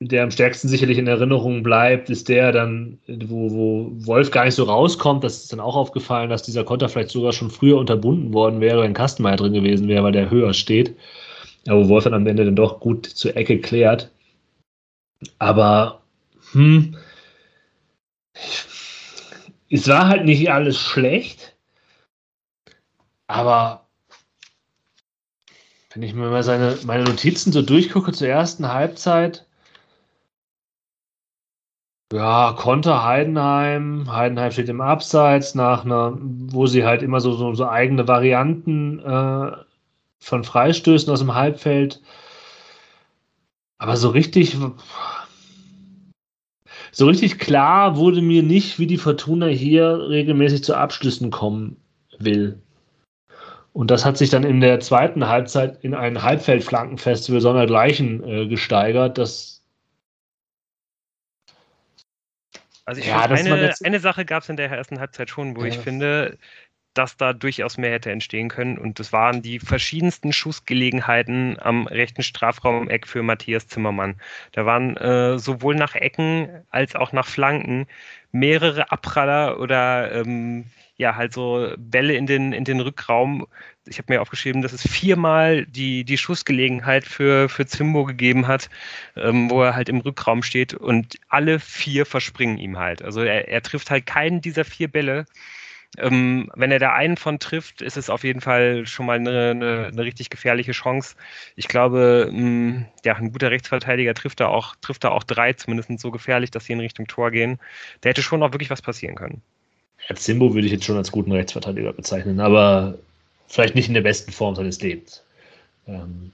der am stärksten sicherlich in Erinnerung bleibt, ist der dann, wo, wo Wolf gar nicht so rauskommt. Das ist dann auch aufgefallen, dass dieser Konter vielleicht sogar schon früher unterbunden worden wäre, wenn Kastenmeier drin gewesen wäre, weil der höher steht. Aber wo Wolf dann am Ende dann doch gut zur Ecke klärt. Aber, hm, es war halt nicht alles schlecht. Aber wenn ich mir mal seine, meine Notizen so durchgucke zur ersten Halbzeit, ja, Konter Heidenheim. Heidenheim steht im Abseits nach einer, wo sie halt immer so, so, so eigene Varianten äh, von Freistößen aus dem Halbfeld. Aber so richtig, so richtig klar wurde mir nicht, wie die Fortuna hier regelmäßig zu Abschlüssen kommen will. Und das hat sich dann in der zweiten Halbzeit in ein Halbfeldflankenfestival sondergleichen äh, gesteigert, das Also ich ja, finde, eine, eine Sache gab es in der ersten Halbzeit schon, wo ja. ich finde, dass da durchaus mehr hätte entstehen können. Und das waren die verschiedensten Schussgelegenheiten am rechten Strafraum-Eck für Matthias Zimmermann. Da waren äh, sowohl nach Ecken als auch nach Flanken mehrere Abpraller oder ähm, ja, halt so Bälle in den, in den Rückraum. Ich habe mir aufgeschrieben, dass es viermal die, die Schussgelegenheit für, für Zimbo gegeben hat, ähm, wo er halt im Rückraum steht und alle vier verspringen ihm halt. Also er, er trifft halt keinen dieser vier Bälle. Ähm, wenn er da einen von trifft, ist es auf jeden Fall schon mal eine, eine, eine richtig gefährliche Chance. Ich glaube, mh, mm, ja, ein guter Rechtsverteidiger trifft da auch, trifft da auch drei, zumindest so gefährlich, dass sie in Richtung Tor gehen. Da hätte schon auch wirklich was passieren können. Herr Zimbo würde ich jetzt schon als guten Rechtsverteidiger bezeichnen, aber vielleicht nicht in der besten Form seines Lebens. Ähm,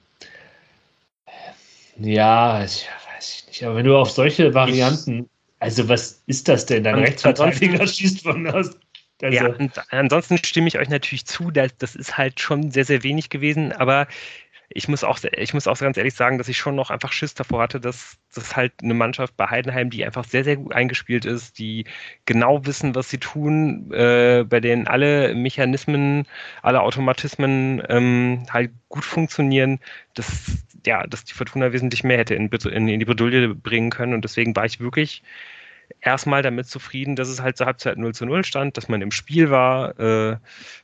ja, ich weiß ich nicht. Aber wenn du auf solche Varianten, ich, also was ist das denn? Dein Rechtsverteidiger schießt von aus. Also, ja, und ansonsten stimme ich euch natürlich zu, dass, das ist halt schon sehr, sehr wenig gewesen, aber ich muss auch, ich muss auch ganz ehrlich sagen, dass ich schon noch einfach Schiss davor hatte, dass das halt eine Mannschaft bei Heidenheim, die einfach sehr, sehr gut eingespielt ist, die genau wissen, was sie tun, äh, bei denen alle Mechanismen, alle Automatismen ähm, halt gut funktionieren, dass, ja, dass die Fortuna wesentlich mehr hätte in, in, in die Bredouille bringen können. Und deswegen war ich wirklich erstmal damit zufrieden, dass es halt zur Halbzeit 0 zu 0 stand, dass man im Spiel war, äh,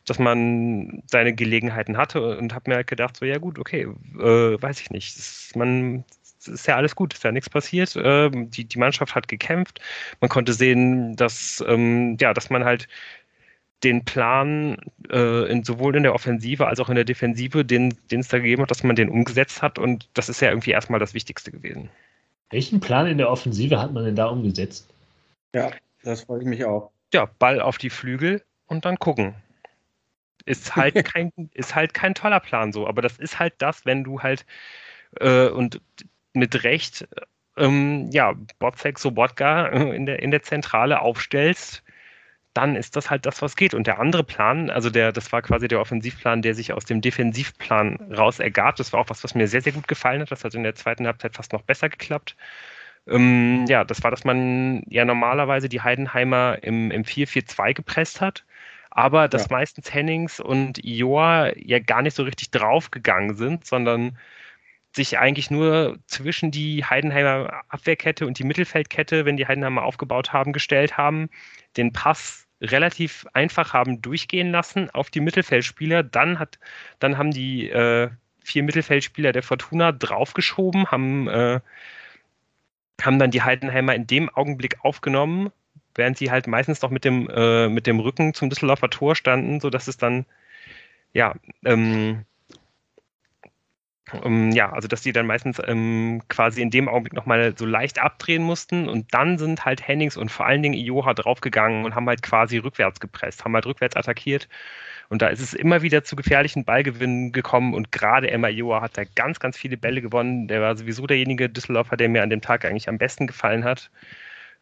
dass man seine Gelegenheiten hatte und habe mir halt gedacht, so ja gut, okay, äh, weiß ich nicht. Das, man, ist ja alles gut, ist ja nichts passiert. Äh, die, die Mannschaft hat gekämpft. Man konnte sehen, dass, ähm, ja, dass man halt den Plan äh, in, sowohl in der Offensive als auch in der Defensive, den es da gegeben hat, dass man den umgesetzt hat. Und das ist ja irgendwie erstmal das Wichtigste gewesen. Welchen Plan in der Offensive hat man denn da umgesetzt? Ja, das freue ich mich auch. Ja, Ball auf die Flügel und dann gucken. Ist *laughs* halt kein, ist halt kein toller Plan so, aber das ist halt das, wenn du halt äh, und mit Recht ähm, ja, Botzek Sobotka in der, in der Zentrale aufstellst, dann ist das halt das, was geht. Und der andere Plan, also der, das war quasi der Offensivplan, der sich aus dem Defensivplan raus ergab. Das war auch was, was mir sehr, sehr gut gefallen hat. Das hat in der zweiten Halbzeit fast noch besser geklappt. Ähm, ja, das war, dass man ja normalerweise die Heidenheimer im, im 4-4-2 gepresst hat, aber dass ja. meistens Hennings und Ioa ja gar nicht so richtig draufgegangen sind, sondern sich eigentlich nur zwischen die Heidenheimer Abwehrkette und die Mittelfeldkette, wenn die Heidenheimer aufgebaut haben, gestellt haben, den Pass relativ einfach haben durchgehen lassen auf die Mittelfeldspieler. Dann, hat, dann haben die äh, vier Mittelfeldspieler der Fortuna draufgeschoben, haben äh, haben dann die Heidenheimer in dem Augenblick aufgenommen, während sie halt meistens noch mit dem, äh, mit dem Rücken zum Düsseldorfer Tor standen, sodass es dann, ja, ähm, um, ja, also dass die dann meistens ähm, quasi in dem Augenblick nochmal so leicht abdrehen mussten und dann sind halt Hennings und vor allen Dingen Ioha draufgegangen und haben halt quasi rückwärts gepresst, haben halt rückwärts attackiert und da ist es immer wieder zu gefährlichen Ballgewinnen gekommen und gerade Emma Ioa hat da ganz, ganz viele Bälle gewonnen. Der war sowieso derjenige Düsseldorfer, der mir an dem Tag eigentlich am besten gefallen hat.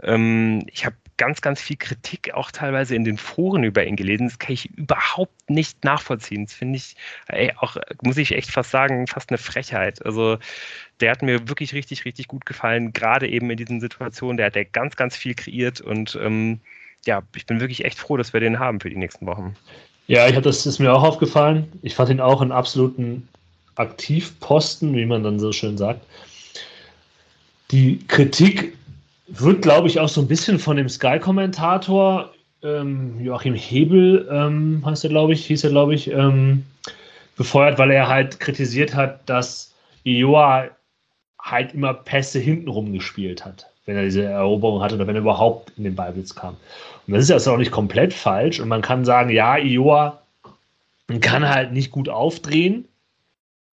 Ähm, ich habe ganz, ganz viel Kritik auch teilweise in den Foren über ihn gelesen. Das kann ich überhaupt nicht nachvollziehen. Das finde ich ey, auch, muss ich echt fast sagen, fast eine Frechheit. Also der hat mir wirklich richtig, richtig gut gefallen, gerade eben in diesen Situationen. Der hat ja ganz, ganz viel kreiert und ähm, ja, ich bin wirklich echt froh, dass wir den haben für die nächsten Wochen. Ja, ich das ist mir auch aufgefallen. Ich fand ihn auch einen absoluten Aktivposten, wie man dann so schön sagt. Die Kritik wird, glaube ich, auch so ein bisschen von dem Sky-Kommentator ähm, Joachim Hebel, ähm, heißt er, glaube ich, hieß er, glaube ich, ähm, befeuert, weil er halt kritisiert hat, dass Ioa halt immer Pässe hintenrum gespielt hat, wenn er diese Eroberung hatte oder wenn er überhaupt in den Ballbesitz kam. Und das ist ja also auch nicht komplett falsch. Und man kann sagen, ja, Ioa kann halt nicht gut aufdrehen.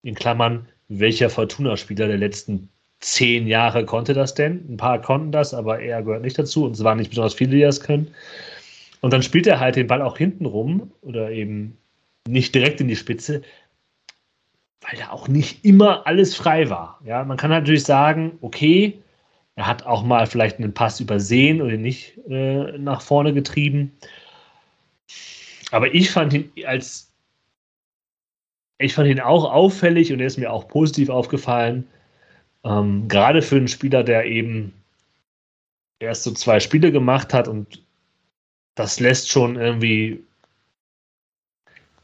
In Klammern, welcher Fortuna-Spieler der letzten zehn Jahre konnte das denn? Ein paar konnten das, aber er gehört nicht dazu. Und es waren nicht besonders viele, die das können. Und dann spielt er halt den Ball auch hinten rum oder eben nicht direkt in die Spitze, weil da auch nicht immer alles frei war. Ja, man kann natürlich sagen, okay, er hat auch mal vielleicht einen Pass übersehen oder nicht äh, nach vorne getrieben. Aber ich fand ihn als ich fand ihn auch auffällig und er ist mir auch positiv aufgefallen. Ähm, gerade für einen Spieler, der eben erst so zwei Spiele gemacht hat und das lässt schon irgendwie.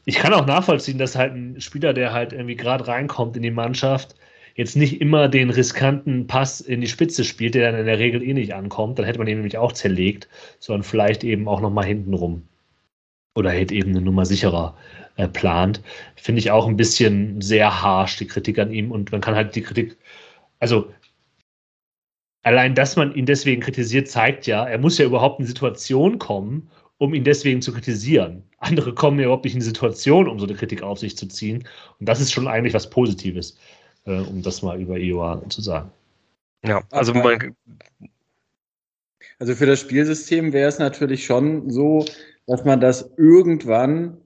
Ich kann auch nachvollziehen, dass halt ein Spieler, der halt irgendwie gerade reinkommt in die Mannschaft, jetzt nicht immer den riskanten Pass in die Spitze spielt, der dann in der Regel eh nicht ankommt, dann hätte man ihn nämlich auch zerlegt, sondern vielleicht eben auch nochmal hinten rum. Oder hätte eben eine Nummer sicherer äh, plant. Finde ich auch ein bisschen sehr harsh, die Kritik an ihm. Und man kann halt die Kritik, also allein, dass man ihn deswegen kritisiert, zeigt ja, er muss ja überhaupt in eine Situation kommen, um ihn deswegen zu kritisieren. Andere kommen ja überhaupt nicht in die Situation, um so eine Kritik auf sich zu ziehen. Und das ist schon eigentlich was Positives äh, um das mal über EOA zu sagen. Ja, also man, also für das Spielsystem wäre es natürlich schon so, dass man das irgendwann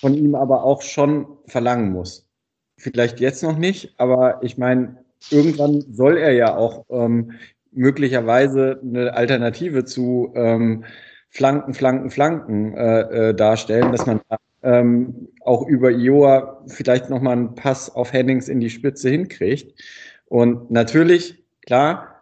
von ihm aber auch schon verlangen muss. Vielleicht jetzt noch nicht, aber ich meine, irgendwann soll er ja auch ähm, möglicherweise eine Alternative zu ähm, Flanken, Flanken, Flanken äh, äh, darstellen, dass man ähm, auch über Ioa vielleicht nochmal einen Pass auf Hennings in die Spitze hinkriegt. Und natürlich, klar,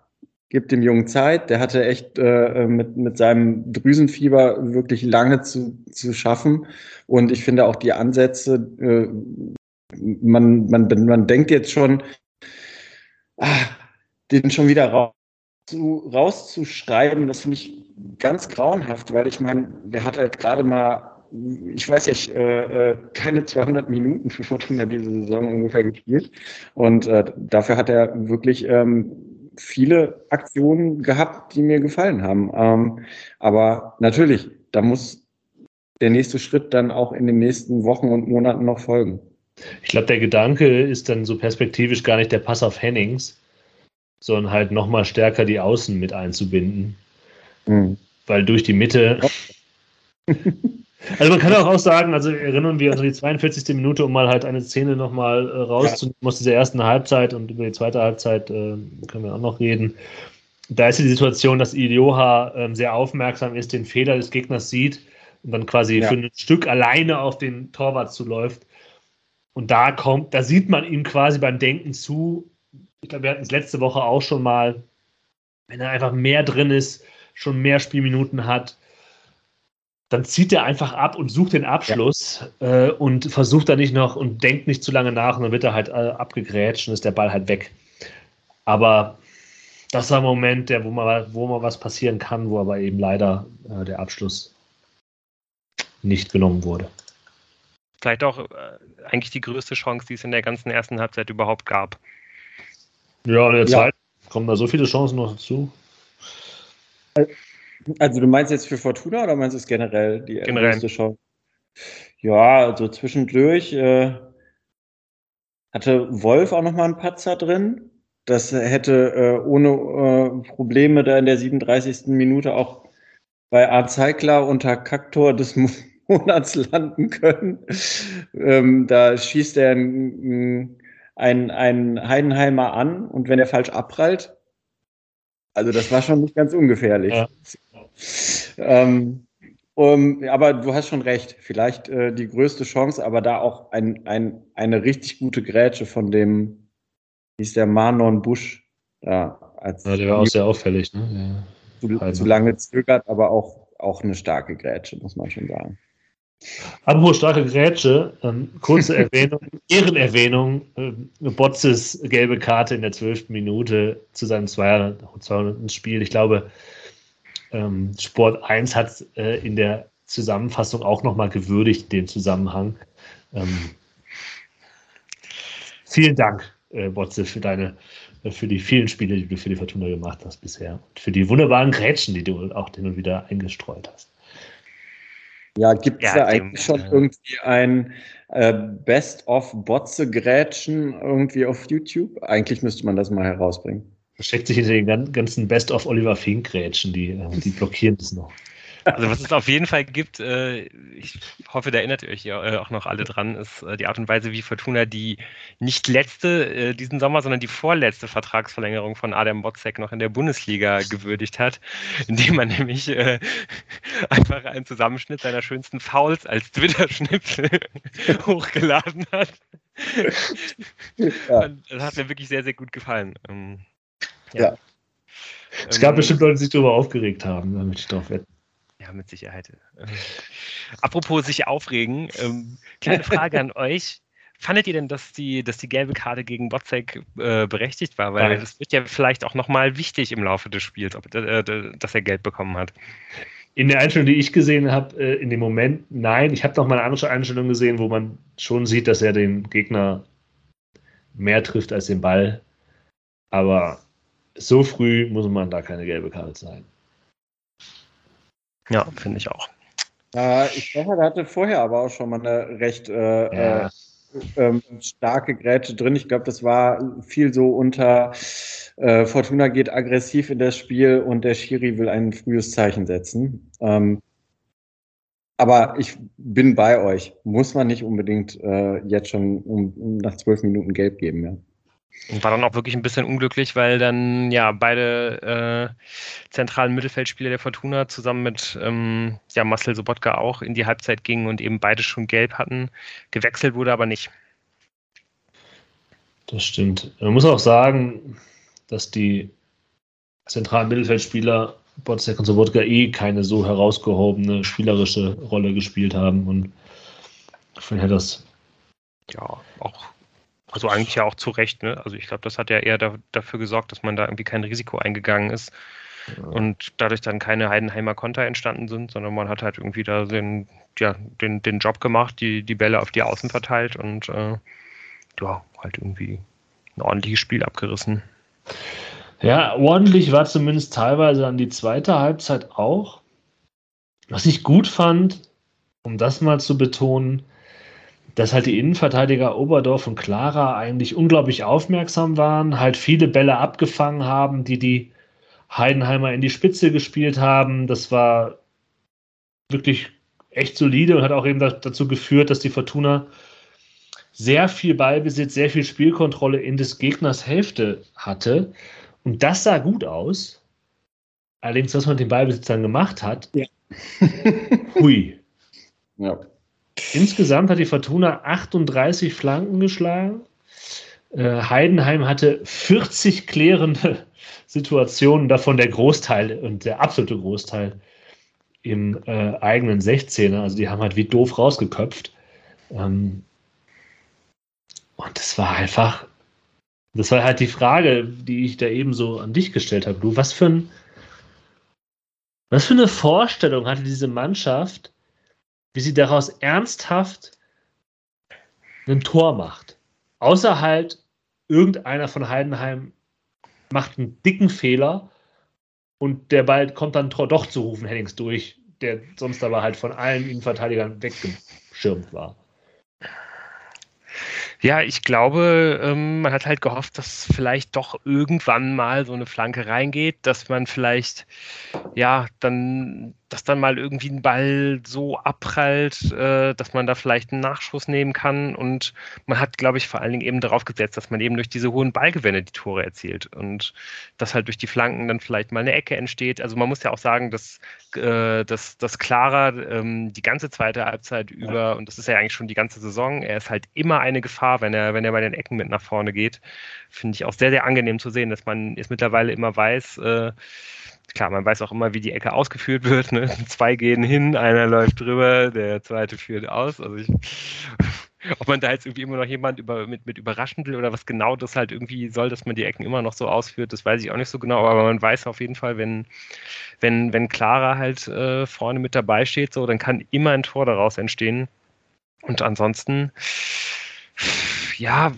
gibt dem Jungen Zeit. Der hatte echt äh, mit, mit seinem Drüsenfieber wirklich lange zu, zu schaffen. Und ich finde auch die Ansätze, äh, man, man, man denkt jetzt schon, den schon wieder raus zu, rauszuschreiben, das finde ich ganz grauenhaft, weil ich meine, der hat halt gerade mal, ich weiß ja, äh, äh, keine 200 Minuten *laughs* für Fortuna diese Saison ungefähr gespielt. Und äh, dafür hat er wirklich ähm, viele Aktionen gehabt, die mir gefallen haben. Ähm, aber natürlich, da muss der nächste Schritt dann auch in den nächsten Wochen und Monaten noch folgen. Ich glaube, der Gedanke ist dann so perspektivisch gar nicht der Pass auf Hennings, sondern halt nochmal stärker die Außen mit einzubinden. Mhm. Weil durch die Mitte. *laughs* Also man kann auch sagen, also erinnern wir uns an die 42. Minute, um mal halt eine Szene nochmal äh, rauszunehmen aus dieser ersten Halbzeit und über die zweite Halbzeit äh, können wir auch noch reden. Da ist die Situation, dass Ilioha äh, sehr aufmerksam ist, den Fehler des Gegners sieht und dann quasi ja. für ein Stück alleine auf den Torwart zuläuft. Und da kommt, da sieht man ihm quasi beim Denken zu. Ich glaube, wir hatten es letzte Woche auch schon mal, wenn er einfach mehr drin ist, schon mehr Spielminuten hat, dann zieht er einfach ab und sucht den Abschluss ja. äh, und versucht da nicht noch und denkt nicht zu lange nach und dann wird er halt äh, abgegrätscht und ist der Ball halt weg. Aber das war ein Moment, der, wo, mal, wo mal was passieren kann, wo aber eben leider äh, der Abschluss nicht genommen wurde. Vielleicht auch äh, eigentlich die größte Chance, die es in der ganzen ersten Halbzeit überhaupt gab. Ja, in der ja. Zeit kommen da so viele Chancen noch dazu. Also du meinst jetzt für Fortuna oder meinst du es generell die generell. erste Chance? Ja, also zwischendurch äh, hatte Wolf auch nochmal einen Patzer drin. Das hätte äh, ohne äh, Probleme da in der 37. Minute auch bei Art Zeigler unter Kaktor des Monats landen können. Ähm, da schießt er einen, einen Heidenheimer an und wenn er falsch abprallt, also das war schon nicht ganz ungefährlich. Ja. Ähm, um, aber du hast schon recht. Vielleicht äh, die größte Chance, aber da auch ein, ein, eine richtig gute Grätsche von dem, wie ist der Manon Busch da. Als ja, der war auch sehr auffällig. Ne? Ja. Zu, zu, lange zögert, aber auch, auch eine starke Grätsche, muss man schon sagen. Apropos starke Grätsche, ähm, kurze *laughs* Erwähnung, Ehrenerwähnung, äh, Botzes gelbe Karte in der zwölften Minute zu seinem 200. Spiel. Ich glaube, ähm, Sport 1 hat äh, in der Zusammenfassung auch nochmal gewürdigt, den Zusammenhang. Ähm, vielen Dank, äh, Botze, für deine, äh, für die vielen Spiele, die du für die Fortuna gemacht hast bisher. Und für die wunderbaren Grätschen, die du auch hin und wieder eingestreut hast. Ja, gibt es ja, da eigentlich schon irgendwie ein äh, Best-of-Botze-Grätschen irgendwie auf YouTube? Eigentlich müsste man das mal herausbringen versteckt sich hinter den ganzen Best of Oliver Fink-Grätschen, die, äh, die blockieren das noch. Also was es auf jeden Fall gibt, äh, ich hoffe, da erinnert ihr euch ja äh, auch noch alle dran, ist die Art und Weise, wie Fortuna die nicht letzte diesen Sommer, sondern die vorletzte Vertragsverlängerung von Adam Botzek noch in der Bundesliga gewürdigt hat, indem man nämlich einfach einen Zusammenschnitt seiner schönsten Fouls als Twitter-Schnipsel *laughs* hochgeladen hat. Ja. Das hat mir wirklich sehr, sehr gut gefallen. Ähm, ja. Es gab ähm, bestimmt Leute, die sich darüber aufgeregt haben, damit ich drauf wetten. Ja, mit Sicherheit. *laughs* Apropos sich aufregen, ähm, kleine Frage an euch. Fandet ihr denn, dass die, dass die gelbe Karte gegen Botzek äh, berechtigt war? Weil es wird ja vielleicht auch nochmal wichtig im Laufe des Spiels, ob, äh, dass er Geld bekommen hat. In der Einstellung, die ich gesehen habe, äh, in dem Moment, nein. Ich habe noch mal eine andere Einstellung gesehen, wo man schon sieht, dass er den Gegner mehr trifft als den Ball. Aber so früh muss man da keine gelbe Karte sein. Ja, finde ich auch. Äh, ich glaube, er hatte vorher aber auch schon mal eine recht äh, ja. äh, ähm, starke Grätsche drin. Ich glaube, das war viel so unter äh, Fortuna geht aggressiv in das Spiel und der Schiri will ein frühes Zeichen setzen. Ähm, aber ich bin bei euch. Muss man nicht unbedingt äh, jetzt schon um, um nach zwölf Minuten gelb geben, ja. Und war dann auch wirklich ein bisschen unglücklich, weil dann ja beide äh, zentralen Mittelfeldspieler der Fortuna zusammen mit ähm, ja, Marcel Sobotka auch in die Halbzeit gingen und eben beide schon gelb hatten. Gewechselt wurde aber nicht. Das stimmt. Man muss auch sagen, dass die zentralen Mittelfeldspieler Botzek und Sobotka eh keine so herausgehobene spielerische Rolle gespielt haben. Und ich finde das. Ja, auch also eigentlich ja auch zu Recht, ne? Also ich glaube, das hat ja eher da, dafür gesorgt, dass man da irgendwie kein Risiko eingegangen ist ja. und dadurch dann keine Heidenheimer Konter entstanden sind, sondern man hat halt irgendwie da den, ja, den, den Job gemacht, die, die Bälle auf die Außen verteilt und äh, ja, halt irgendwie ein ordentliches Spiel abgerissen. Ja, ordentlich war zumindest teilweise an die zweite Halbzeit auch. Was ich gut fand, um das mal zu betonen, dass halt die Innenverteidiger Oberdorf und Clara eigentlich unglaublich aufmerksam waren, halt viele Bälle abgefangen haben, die die Heidenheimer in die Spitze gespielt haben. Das war wirklich echt solide und hat auch eben dazu geführt, dass die Fortuna sehr viel Ballbesitz, sehr viel Spielkontrolle in des Gegners Hälfte hatte. Und das sah gut aus. Allerdings, was man mit dem Ballbesitz dann gemacht hat, ja. hui. Ja. Insgesamt hat die Fortuna 38 Flanken geschlagen. Äh, Heidenheim hatte 40 klärende *laughs* Situationen, davon der Großteil und der absolute Großteil im äh, eigenen 16er. Also die haben halt wie doof rausgeköpft. Ähm, und das war einfach, das war halt die Frage, die ich da eben so an dich gestellt habe. Du, was für ein, was für eine Vorstellung hatte diese Mannschaft, wie sie daraus ernsthaft ein Tor macht. Außer halt, irgendeiner von Heidenheim macht einen dicken Fehler und der Ball kommt dann doch zu Rufen Hennings durch, der sonst aber halt von allen Innenverteidigern weggeschirmt war. Ja, ich glaube, ähm, man hat halt gehofft, dass vielleicht doch irgendwann mal so eine Flanke reingeht, dass man vielleicht, ja, dann, dass dann mal irgendwie ein Ball so abprallt, äh, dass man da vielleicht einen Nachschuss nehmen kann. Und man hat, glaube ich, vor allen Dingen eben darauf gesetzt, dass man eben durch diese hohen Ballgewinne die Tore erzielt und dass halt durch die Flanken dann vielleicht mal eine Ecke entsteht. Also man muss ja auch sagen, dass, äh, dass, dass Clara ähm, die ganze zweite Halbzeit über, und das ist ja eigentlich schon die ganze Saison, er ist halt immer eine Gefahr Gefahr, wenn er, wenn er bei den Ecken mit nach vorne geht. Finde ich auch sehr, sehr angenehm zu sehen, dass man jetzt mittlerweile immer weiß, äh, klar, man weiß auch immer, wie die Ecke ausgeführt wird. Ne? *laughs* Zwei gehen hin, einer läuft drüber, der zweite führt aus. Also ich, *laughs* ob man da jetzt irgendwie immer noch jemand über, mit, mit überraschen will oder was genau das halt irgendwie soll, dass man die Ecken immer noch so ausführt, das weiß ich auch nicht so genau, aber man weiß auf jeden Fall, wenn, wenn, wenn Clara halt äh, vorne mit dabei steht, so, dann kann immer ein Tor daraus entstehen. Und ansonsten ja,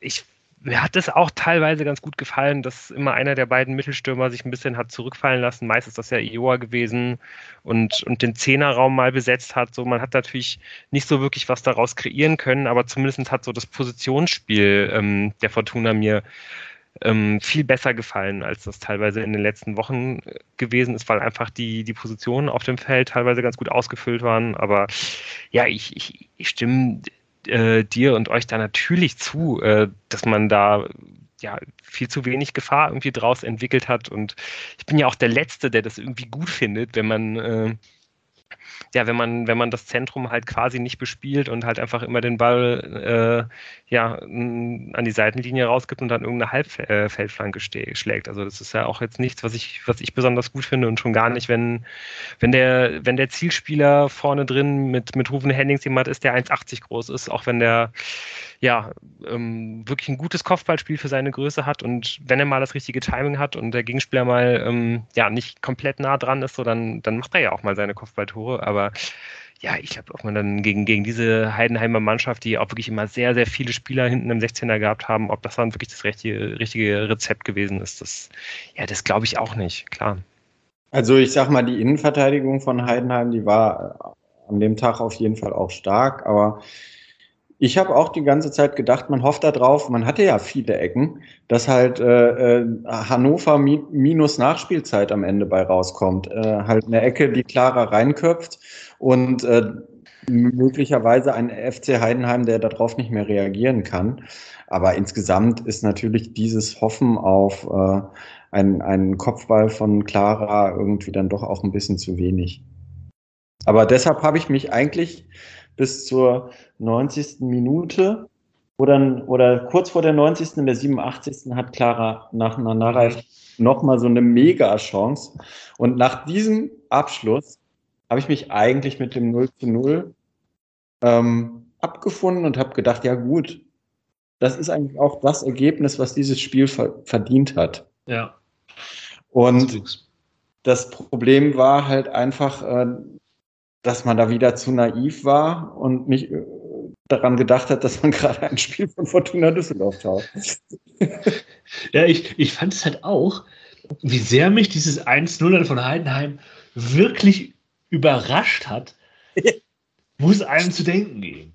ich mir hat es auch teilweise ganz gut gefallen, dass immer einer der beiden Mittelstürmer sich ein bisschen hat zurückfallen lassen. Meist ist das ja Ioa gewesen und, und den Zehnerraum mal besetzt hat. So, man hat natürlich nicht so wirklich was daraus kreieren können, aber zumindest hat so das Positionsspiel ähm, der Fortuna mir ähm, viel besser gefallen, als das teilweise in den letzten Wochen äh, gewesen ist, weil einfach die, die Positionen auf dem Feld teilweise ganz gut ausgefüllt waren. Aber ja, ich, ich, ich stimme äh, dir und euch da natürlich zu, äh, dass man da ja viel zu wenig Gefahr irgendwie draus entwickelt hat. Und ich bin ja auch der Letzte, der das irgendwie gut findet, wenn man äh, ja, wenn man, wenn man das Zentrum halt quasi nicht bespielt und halt einfach immer den Ball äh, ja, an die Seitenlinie rausgibt und dann irgendeine Halbfeldflanke schlägt. Also das ist ja auch jetzt nichts, was ich, was ich besonders gut finde und schon gar nicht, wenn, wenn der, wenn der Zielspieler vorne drin mit, mit Rufen Hennings jemand ist, der 1,80 groß ist, auch wenn der ja, ähm, wirklich ein gutes Kopfballspiel für seine Größe hat und wenn er mal das richtige Timing hat und der Gegenspieler mal ähm, ja nicht komplett nah dran ist, so dann, dann macht er ja auch mal seine Kopfballtore. Aber ja, ich glaube, ob man dann gegen, gegen diese Heidenheimer Mannschaft, die auch wirklich immer sehr, sehr viele Spieler hinten im 16er gehabt haben, ob das dann wirklich das richtige, richtige Rezept gewesen ist, das, ja, das glaube ich auch nicht, klar. Also ich sag mal, die Innenverteidigung von Heidenheim, die war an dem Tag auf jeden Fall auch stark, aber ich habe auch die ganze Zeit gedacht, man hofft darauf, man hatte ja viele Ecken, dass halt äh, äh, Hannover mi minus Nachspielzeit am Ende bei rauskommt. Äh, halt eine Ecke, die klarer reinköpft und äh, möglicherweise ein FC Heidenheim, der darauf nicht mehr reagieren kann. Aber insgesamt ist natürlich dieses Hoffen auf äh, einen, einen Kopfball von Clara irgendwie dann doch auch ein bisschen zu wenig. Aber deshalb habe ich mich eigentlich bis zur 90. Minute oder, oder kurz vor der 90. in der 87. hat Clara nach Nanarei nochmal so eine Mega-Chance. Und nach diesem Abschluss habe ich mich eigentlich mit dem 0 zu 0 ähm, abgefunden und habe gedacht, ja gut, das ist eigentlich auch das Ergebnis, was dieses Spiel ver verdient hat. Ja. Und das Problem war halt einfach, äh, dass man da wieder zu naiv war und nicht daran gedacht hat, dass man *laughs* gerade ein Spiel von Fortuna Düsseldorf schaut. ja, ich, ich fand es halt auch, wie sehr mich dieses 1-0 von Heidenheim wirklich überrascht hat, muss einem zu denken gehen.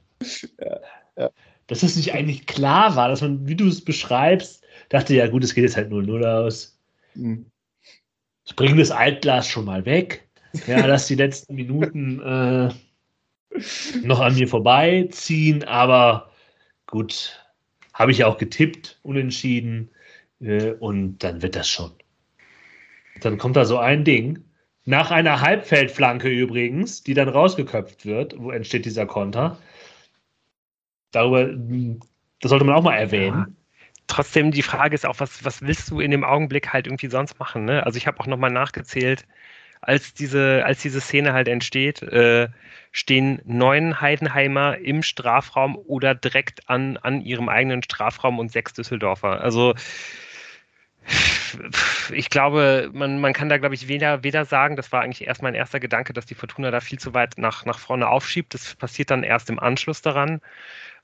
Ja, ja. Dass es nicht eigentlich klar war, dass man, wie du es beschreibst, dachte, ja gut, es geht jetzt halt 0-0 aus. Mhm. Ich bringe das Altglas schon mal weg. Ja, lass die letzten Minuten äh, noch an mir vorbeiziehen, aber gut, habe ich ja auch getippt, unentschieden, äh, und dann wird das schon. Dann kommt da so ein Ding, nach einer Halbfeldflanke übrigens, die dann rausgeköpft wird, wo entsteht dieser Konter. Darüber, das sollte man auch mal erwähnen. Ja trotzdem die Frage ist auch, was, was willst du in dem Augenblick halt irgendwie sonst machen? Ne? Also ich habe auch nochmal nachgezählt, als diese, als diese Szene halt entsteht, äh, stehen neun Heidenheimer im Strafraum oder direkt an, an ihrem eigenen Strafraum und sechs Düsseldorfer. Also ich glaube, man, man kann da, glaube ich, weder, weder sagen, das war eigentlich erst mein erster Gedanke, dass die Fortuna da viel zu weit nach, nach vorne aufschiebt. Das passiert dann erst im Anschluss daran,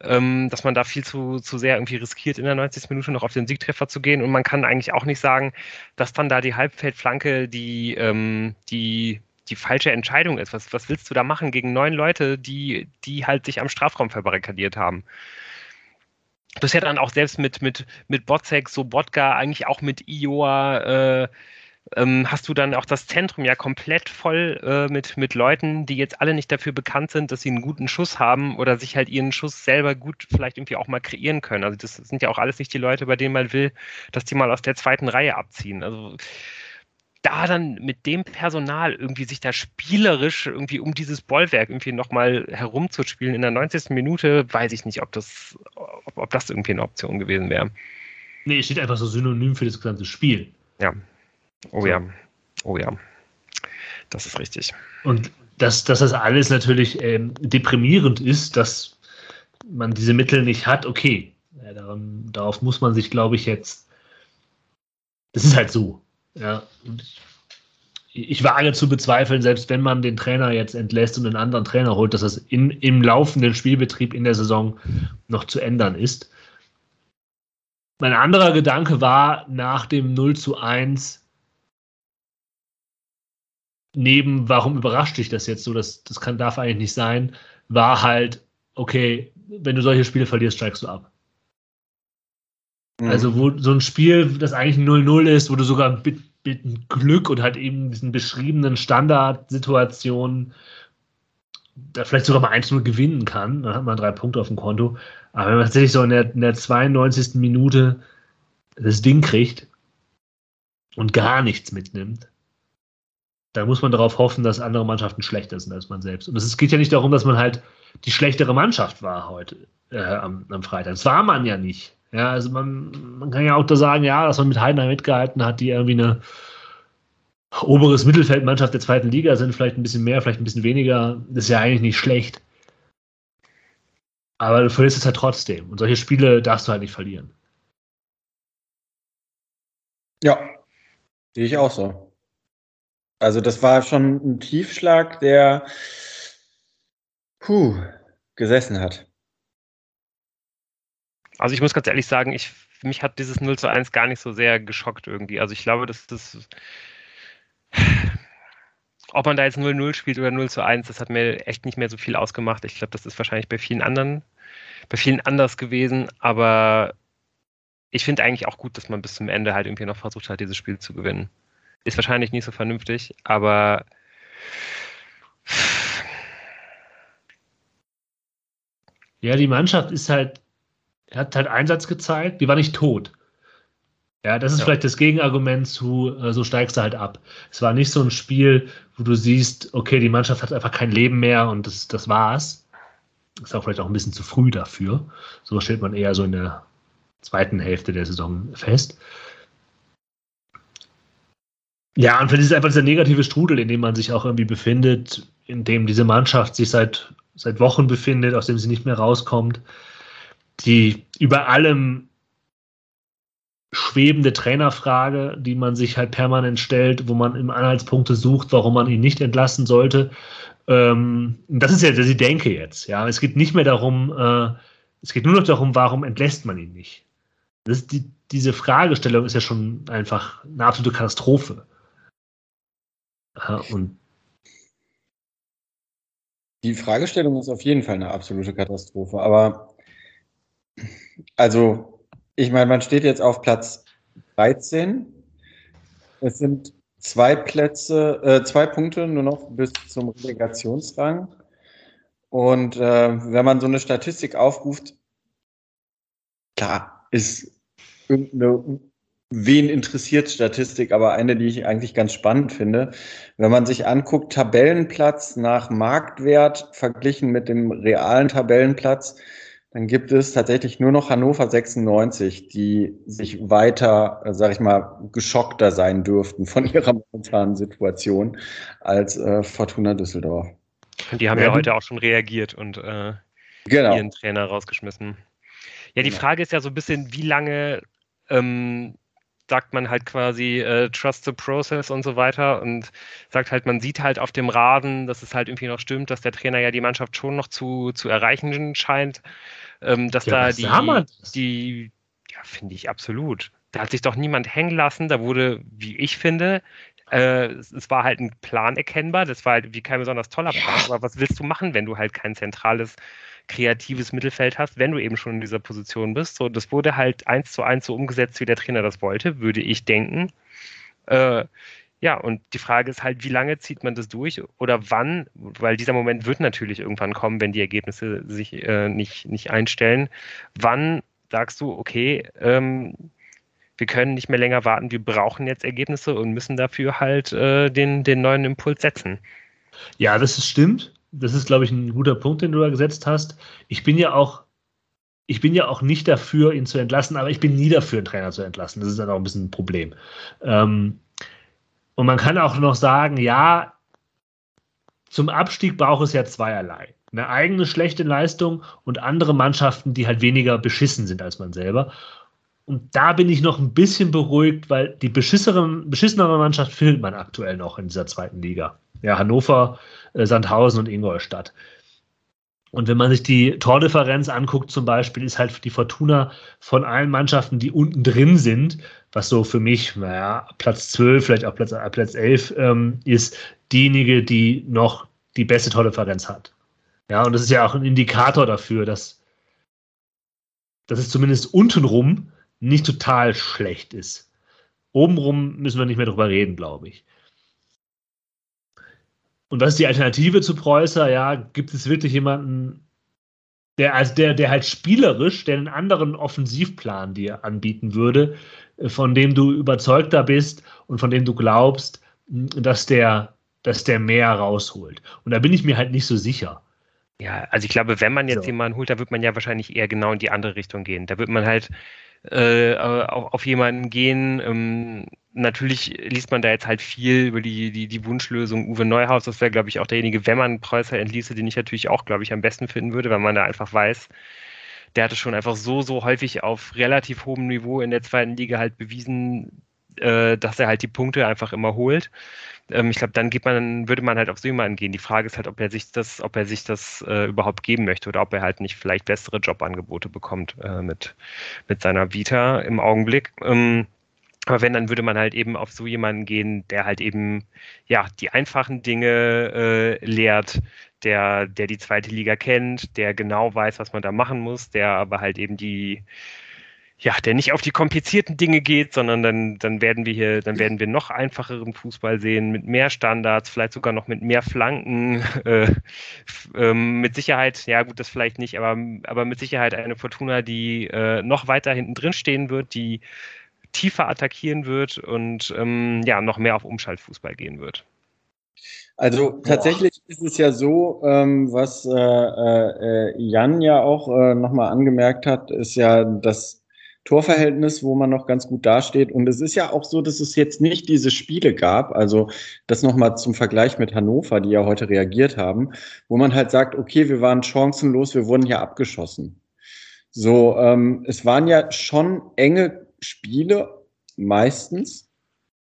ähm, dass man da viel zu, zu sehr irgendwie riskiert, in der 90. Minute noch auf den Siegtreffer zu gehen. Und man kann eigentlich auch nicht sagen, dass dann da die Halbfeldflanke die, ähm, die, die falsche Entscheidung ist. Was, was willst du da machen gegen neun Leute, die, die halt sich am Strafraum verbarrikadiert haben? das ja dann auch selbst mit, mit, mit Botzek, so Botka, eigentlich auch mit Ioa, äh, ähm, hast du dann auch das Zentrum ja komplett voll äh, mit, mit Leuten, die jetzt alle nicht dafür bekannt sind, dass sie einen guten Schuss haben oder sich halt ihren Schuss selber gut vielleicht irgendwie auch mal kreieren können. Also das sind ja auch alles nicht die Leute, bei denen man will, dass die mal aus der zweiten Reihe abziehen. Also da dann mit dem Personal irgendwie sich da spielerisch irgendwie um dieses Bollwerk irgendwie nochmal herumzuspielen in der 90. Minute, weiß ich nicht, ob das, ob, ob das irgendwie eine Option gewesen wäre. Nee, es steht einfach so synonym für das gesamte Spiel. Ja. Oh ja. Oh ja. Das ist richtig. Und dass, dass das alles natürlich ähm, deprimierend ist, dass man diese Mittel nicht hat, okay. Ja, daran, darauf muss man sich, glaube ich, jetzt. Das ist halt so. Ja, ich, ich wage zu bezweifeln, selbst wenn man den Trainer jetzt entlässt und einen anderen Trainer holt, dass das in, im laufenden Spielbetrieb in der Saison noch zu ändern ist. Mein anderer Gedanke war nach dem 0 zu 1, neben warum überrascht dich das jetzt so, das, das kann, darf eigentlich nicht sein, war halt, okay, wenn du solche Spiele verlierst, steigst du ab. Mhm. Also, wo so ein Spiel, das eigentlich ein 0-0 ist, wo du sogar mit, mit Glück und halt eben diesen beschriebenen Standardsituationen da vielleicht sogar mal 1-0 gewinnen kann, dann hat man drei Punkte auf dem Konto. Aber wenn man tatsächlich so in der, in der 92. Minute das Ding kriegt und gar nichts mitnimmt, dann muss man darauf hoffen, dass andere Mannschaften schlechter sind als man selbst. Und es geht ja nicht darum, dass man halt die schlechtere Mannschaft war heute äh, am, am Freitag. Das war man ja nicht. Ja, also man, man kann ja auch da sagen, ja, dass man mit Heidenheim mitgehalten hat, die irgendwie eine oberes Mittelfeldmannschaft der zweiten Liga sind, vielleicht ein bisschen mehr, vielleicht ein bisschen weniger, das ist ja eigentlich nicht schlecht. Aber du verlierst es halt trotzdem. Und solche Spiele darfst du halt nicht verlieren. Ja, sehe ich auch so. Also das war schon ein Tiefschlag, der puh, gesessen hat. Also ich muss ganz ehrlich sagen, ich, mich hat dieses 0 zu 1 gar nicht so sehr geschockt irgendwie. Also ich glaube, dass das, ob man da jetzt 0-0 spielt oder 0 zu 1, das hat mir echt nicht mehr so viel ausgemacht. Ich glaube, das ist wahrscheinlich bei vielen anderen, bei vielen anders gewesen, aber ich finde eigentlich auch gut, dass man bis zum Ende halt irgendwie noch versucht hat, dieses Spiel zu gewinnen. Ist wahrscheinlich nicht so vernünftig, aber Ja, die Mannschaft ist halt, hat halt Einsatz gezeigt, die war nicht tot. Ja, das ist ja. vielleicht das Gegenargument zu, äh, so steigst du halt ab. Es war nicht so ein Spiel, wo du siehst, okay, die Mannschaft hat einfach kein Leben mehr und das, das war's. Ist auch vielleicht auch ein bisschen zu früh dafür. So stellt man eher so in der zweiten Hälfte der Saison fest. Ja, und vielleicht ist es einfach dieser negative Strudel, in dem man sich auch irgendwie befindet, in dem diese Mannschaft sich seit, seit Wochen befindet, aus dem sie nicht mehr rauskommt, die über allem schwebende Trainerfrage, die man sich halt permanent stellt, wo man im Anhaltspunkte sucht, warum man ihn nicht entlassen sollte. Ähm, das ist ja die Denke jetzt. Ja, es geht nicht mehr darum, äh, es geht nur noch darum, warum entlässt man ihn nicht. Die, diese Fragestellung ist ja schon einfach eine absolute Katastrophe. Und die Fragestellung ist auf jeden Fall eine absolute Katastrophe. Aber also, ich meine, man steht jetzt auf Platz 13. Es sind zwei Plätze, äh, zwei Punkte nur noch bis zum Relegationsrang. Und äh, wenn man so eine Statistik aufruft, klar, ist irgendeine wen interessiert Statistik, aber eine, die ich eigentlich ganz spannend finde. Wenn man sich anguckt, Tabellenplatz nach Marktwert verglichen mit dem realen Tabellenplatz, dann gibt es tatsächlich nur noch Hannover 96, die sich weiter, sag ich mal, geschockter sein dürften von *laughs* ihrer momentanen Situation als äh, Fortuna Düsseldorf. Und die haben ja, ja heute auch schon reagiert und äh, genau. ihren Trainer rausgeschmissen. Ja, die genau. Frage ist ja so ein bisschen, wie lange ähm, sagt man halt quasi äh, Trust the Process und so weiter und sagt halt, man sieht halt auf dem Rasen, dass es halt irgendwie noch stimmt, dass der Trainer ja die Mannschaft schon noch zu, zu erreichen scheint, ähm, dass ja, da die, die, ja, finde ich absolut. Da hat sich doch niemand hängen lassen, da wurde, wie ich finde, äh, es war halt ein Plan erkennbar, das war halt wie kein besonders toller Plan, aber was willst du machen, wenn du halt kein zentrales kreatives Mittelfeld hast, wenn du eben schon in dieser Position bist. So, das wurde halt eins zu eins so umgesetzt, wie der Trainer das wollte, würde ich denken. Äh, ja, und die Frage ist halt, wie lange zieht man das durch oder wann, weil dieser Moment wird natürlich irgendwann kommen, wenn die Ergebnisse sich äh, nicht, nicht einstellen. Wann sagst du, okay, ähm, wir können nicht mehr länger warten, wir brauchen jetzt Ergebnisse und müssen dafür halt äh, den, den neuen Impuls setzen? Ja, das stimmt das ist, glaube ich, ein guter Punkt, den du da gesetzt hast. Ich bin ja auch, ich bin ja auch nicht dafür, ihn zu entlassen, aber ich bin nie dafür, einen Trainer zu entlassen. Das ist dann auch ein bisschen ein Problem. Ähm, und man kann auch noch sagen, ja, zum Abstieg braucht es ja zweierlei. Eine eigene schlechte Leistung und andere Mannschaften, die halt weniger beschissen sind als man selber. Und da bin ich noch ein bisschen beruhigt, weil die beschissenere Mannschaft findet man aktuell noch in dieser zweiten Liga. Ja, Hannover, Sandhausen und Ingolstadt. Und wenn man sich die Tordifferenz anguckt, zum Beispiel, ist halt die Fortuna von allen Mannschaften, die unten drin sind, was so für mich, naja, Platz 12, vielleicht auch Platz, äh, Platz 11 ähm, ist, diejenige, die noch die beste Tordifferenz hat. Ja, und das ist ja auch ein Indikator dafür, dass, dass es zumindest untenrum nicht total schlecht ist. Obenrum müssen wir nicht mehr drüber reden, glaube ich. Und was ist die Alternative zu Preußer? Ja, gibt es wirklich jemanden, der, also der, der halt spielerisch, der einen anderen Offensivplan dir anbieten würde, äh, von dem du überzeugter bist und von dem du glaubst, dass der, dass der mehr rausholt. Und da bin ich mir halt nicht so sicher. Ja, also ich glaube, wenn man jetzt so. jemanden holt, da wird man ja wahrscheinlich eher genau in die andere Richtung gehen. Da wird man halt äh, auf, auf jemanden gehen. Ähm, natürlich liest man da jetzt halt viel über die, die, die Wunschlösung Uwe Neuhaus. Das wäre, glaube ich, auch derjenige, wenn man Preußer entließe, den ich natürlich auch, glaube ich, am besten finden würde, weil man da einfach weiß, der hatte schon einfach so, so häufig auf relativ hohem Niveau in der zweiten Liga halt bewiesen, äh, dass er halt die Punkte einfach immer holt. Ähm, ich glaube, dann geht man, würde man halt auf so jemanden gehen. Die Frage ist halt, ob er sich das, ob er sich das äh, überhaupt geben möchte oder ob er halt nicht vielleicht bessere Jobangebote bekommt äh, mit, mit seiner Vita im Augenblick. Ähm, aber wenn, dann würde man halt eben auf so jemanden gehen, der halt eben, ja, die einfachen Dinge äh, lehrt, der, der die zweite Liga kennt, der genau weiß, was man da machen muss, der aber halt eben die, ja, der nicht auf die komplizierten Dinge geht, sondern dann, dann werden wir hier, dann werden wir noch einfacheren Fußball sehen, mit mehr Standards, vielleicht sogar noch mit mehr Flanken, *laughs* äh, äh, mit Sicherheit, ja gut, das vielleicht nicht, aber, aber mit Sicherheit eine Fortuna, die äh, noch weiter hinten drin stehen wird, die tiefer attackieren wird und ähm, ja, noch mehr auf Umschaltfußball gehen wird. Also tatsächlich Boah. ist es ja so, ähm, was äh, äh, Jan ja auch äh, nochmal angemerkt hat, ist ja das Torverhältnis, wo man noch ganz gut dasteht. Und es ist ja auch so, dass es jetzt nicht diese Spiele gab, also das nochmal zum Vergleich mit Hannover, die ja heute reagiert haben, wo man halt sagt, okay, wir waren chancenlos, wir wurden ja abgeschossen. So, ähm, es waren ja schon enge Spiele, meistens,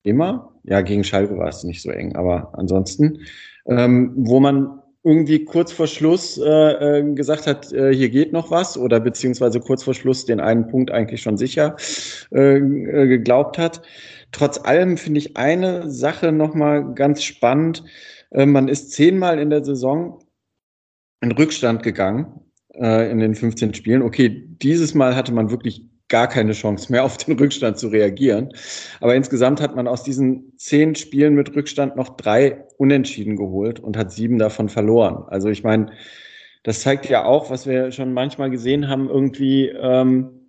immer. Ja, gegen Schalke war es nicht so eng, aber ansonsten, ähm, wo man irgendwie kurz vor Schluss äh, äh, gesagt hat, äh, hier geht noch was oder beziehungsweise kurz vor Schluss den einen Punkt eigentlich schon sicher äh, äh geglaubt hat. Trotz allem finde ich eine Sache nochmal ganz spannend. Äh, man ist zehnmal in der Saison in Rückstand gegangen in den 15 Spielen. Okay, dieses Mal hatte man wirklich gar keine Chance mehr auf den Rückstand zu reagieren. Aber insgesamt hat man aus diesen zehn Spielen mit Rückstand noch drei Unentschieden geholt und hat sieben davon verloren. Also ich meine, das zeigt ja auch, was wir schon manchmal gesehen haben, irgendwie, ähm,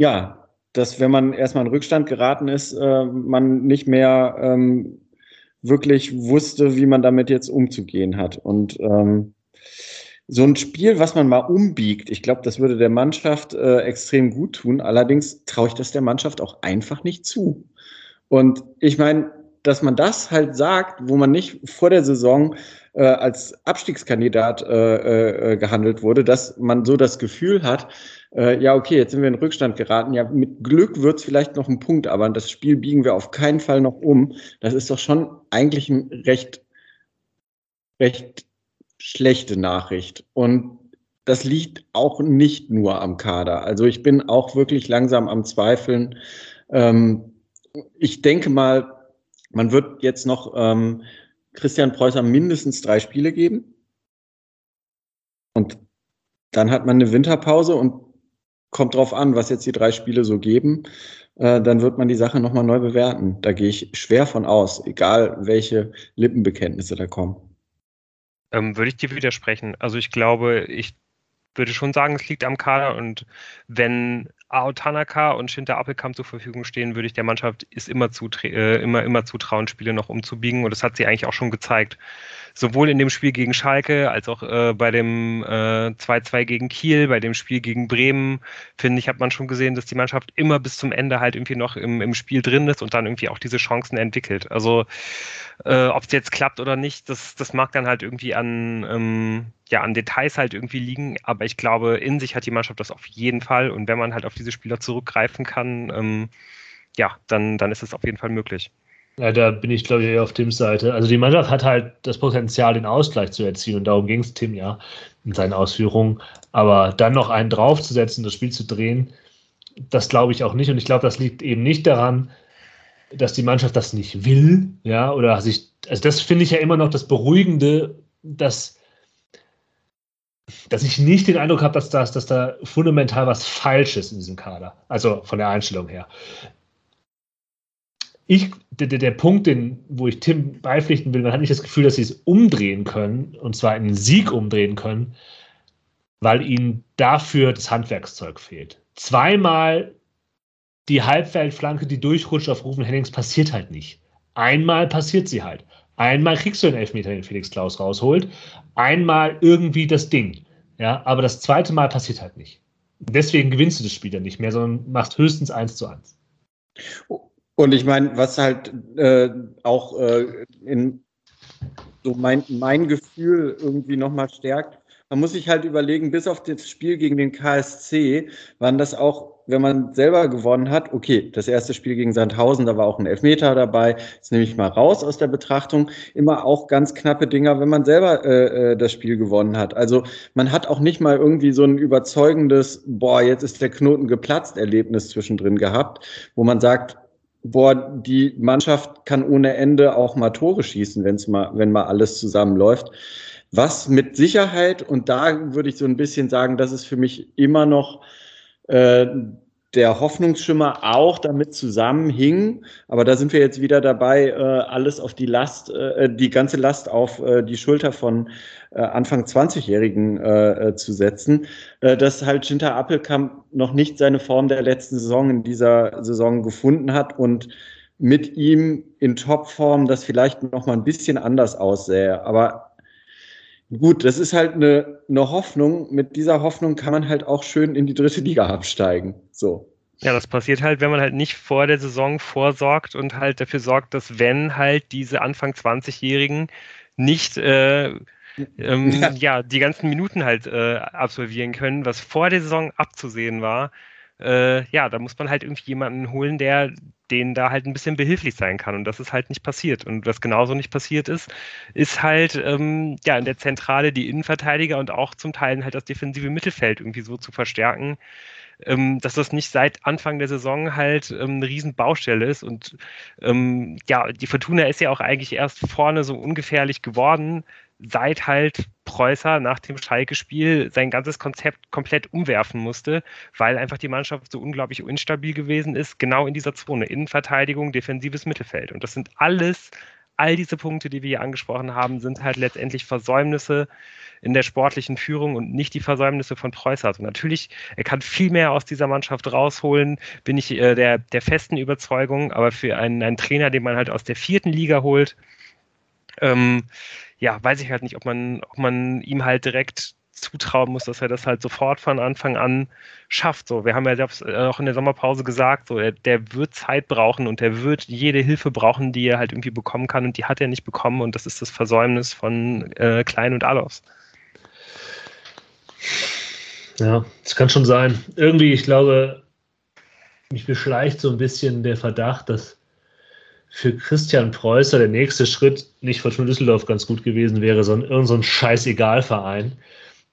ja, dass wenn man erstmal in Rückstand geraten ist, äh, man nicht mehr ähm, wirklich wusste, wie man damit jetzt umzugehen hat. Und ähm, so ein Spiel, was man mal umbiegt, ich glaube, das würde der Mannschaft äh, extrem gut tun. Allerdings traue ich das der Mannschaft auch einfach nicht zu. Und ich meine, dass man das halt sagt, wo man nicht vor der Saison äh, als Abstiegskandidat äh, äh, gehandelt wurde, dass man so das Gefühl hat, äh, ja, okay, jetzt sind wir in Rückstand geraten. Ja, mit Glück wird es vielleicht noch ein Punkt, aber das Spiel biegen wir auf keinen Fall noch um. Das ist doch schon eigentlich ein recht, recht schlechte Nachricht. Und das liegt auch nicht nur am Kader. Also ich bin auch wirklich langsam am Zweifeln. Ähm, ich denke mal, man wird jetzt noch ähm, Christian Preußer mindestens drei Spiele geben. Und dann hat man eine Winterpause und kommt drauf an, was jetzt die drei Spiele so geben. Äh, dann wird man die Sache nochmal neu bewerten. Da gehe ich schwer von aus, egal welche Lippenbekenntnisse da kommen. Ähm, würde ich dir widersprechen. Also ich glaube, ich würde schon sagen, es liegt am Kader und wenn Ao Tanaka und Shinta Appelkamp zur Verfügung stehen, würde ich der Mannschaft ist immer, äh, immer, immer zutrauen, Spiele noch umzubiegen und das hat sie eigentlich auch schon gezeigt sowohl in dem Spiel gegen Schalke als auch äh, bei dem 2-2 äh, gegen Kiel, bei dem Spiel gegen Bremen, finde ich, hat man schon gesehen, dass die Mannschaft immer bis zum Ende halt irgendwie noch im, im Spiel drin ist und dann irgendwie auch diese Chancen entwickelt. Also äh, ob es jetzt klappt oder nicht, das, das mag dann halt irgendwie an, ähm, ja, an Details halt irgendwie liegen, aber ich glaube, in sich hat die Mannschaft das auf jeden Fall und wenn man halt auf diese Spieler zurückgreifen kann, ähm, ja, dann, dann ist es auf jeden Fall möglich. Ja, da bin ich, glaube ich, eher auf Tims Seite. Also die Mannschaft hat halt das Potenzial, den Ausgleich zu erzielen und darum ging es Tim ja in seinen Ausführungen. Aber dann noch einen draufzusetzen, das Spiel zu drehen, das glaube ich auch nicht. Und ich glaube, das liegt eben nicht daran, dass die Mannschaft das nicht will, ja, oder sich, also das finde ich ja immer noch das Beruhigende, dass, dass ich nicht den Eindruck habe, dass, das, dass da fundamental was falsch ist in diesem Kader. Also von der Einstellung her ich, der, der Punkt, den, wo ich Tim beipflichten will, man hat nicht das Gefühl, dass sie es umdrehen können, und zwar in einen Sieg umdrehen können, weil ihnen dafür das Handwerkszeug fehlt. Zweimal die Halbfeldflanke, die durchrutscht auf Rufen Hennings, passiert halt nicht. Einmal passiert sie halt. Einmal kriegst du den Elfmeter, den Felix Klaus rausholt. Einmal irgendwie das Ding. Ja, aber das zweite Mal passiert halt nicht. Deswegen gewinnst du das Spiel dann nicht mehr, sondern machst höchstens eins zu eins. Und ich meine, was halt äh, auch äh, in so mein, mein Gefühl irgendwie nochmal stärkt, man muss sich halt überlegen, bis auf das Spiel gegen den KSC waren das auch, wenn man selber gewonnen hat, okay, das erste Spiel gegen Sandhausen, da war auch ein Elfmeter dabei, das nehme ich mal raus aus der Betrachtung, immer auch ganz knappe Dinger, wenn man selber äh, äh das Spiel gewonnen hat. Also man hat auch nicht mal irgendwie so ein überzeugendes, boah, jetzt ist der Knoten geplatzt Erlebnis zwischendrin gehabt, wo man sagt, boah, die Mannschaft kann ohne Ende auch mal Tore schießen, wenn's mal, wenn mal alles zusammenläuft. Was mit Sicherheit, und da würde ich so ein bisschen sagen, das ist für mich immer noch äh, der Hoffnungsschimmer auch damit zusammenhing. Aber da sind wir jetzt wieder dabei, äh, alles auf die Last, äh, die ganze Last auf äh, die Schulter von äh, Anfang 20-Jährigen äh, äh, zu setzen, äh, dass halt Ginter Appelkamp noch nicht seine Form der letzten Saison in dieser Saison gefunden hat und mit ihm in Topform das vielleicht noch mal ein bisschen anders aussähe. Aber gut, das ist halt eine, eine Hoffnung. Mit dieser Hoffnung kann man halt auch schön in die dritte Liga absteigen. So. Ja, das passiert halt, wenn man halt nicht vor der Saison vorsorgt und halt dafür sorgt, dass wenn halt diese Anfang 20-Jährigen nicht äh, ähm, ja. ja. die ganzen Minuten halt äh, absolvieren können, was vor der Saison abzusehen war, äh, ja, da muss man halt irgendwie jemanden holen, der denen da halt ein bisschen behilflich sein kann. Und das ist halt nicht passiert. Und was genauso nicht passiert ist, ist halt ähm, ja in der Zentrale die Innenverteidiger und auch zum Teil halt das defensive Mittelfeld irgendwie so zu verstärken, ähm, dass das nicht seit Anfang der Saison halt ähm, eine riesen Baustelle ist. Und ähm, ja, die Fortuna ist ja auch eigentlich erst vorne so ungefährlich geworden, seit halt Preußer nach dem Schalke-Spiel sein ganzes Konzept komplett umwerfen musste, weil einfach die Mannschaft so unglaublich instabil gewesen ist, genau in dieser Zone. Innenverteidigung, defensives Mittelfeld. Und das sind alles, all diese Punkte, die wir hier angesprochen haben, sind halt letztendlich Versäumnisse in der sportlichen Führung und nicht die Versäumnisse von Preußer. Also natürlich, er kann viel mehr aus dieser Mannschaft rausholen, bin ich äh, der, der festen Überzeugung, aber für einen, einen Trainer, den man halt aus der vierten Liga holt, ähm, ja, weiß ich halt nicht, ob man, ob man ihm halt direkt zutrauen muss, dass er das halt sofort von Anfang an schafft. So, wir haben ja äh, auch in der Sommerpause gesagt, so, der, der wird Zeit brauchen und der wird jede Hilfe brauchen, die er halt irgendwie bekommen kann und die hat er nicht bekommen und das ist das Versäumnis von äh, Klein und Alofs. Ja, das kann schon sein. Irgendwie, ich glaube, mich beschleicht so ein bisschen der Verdacht, dass für Christian Preußer der nächste Schritt nicht Fortuna Düsseldorf ganz gut gewesen wäre, sondern irgendein so Scheißegal-Verein,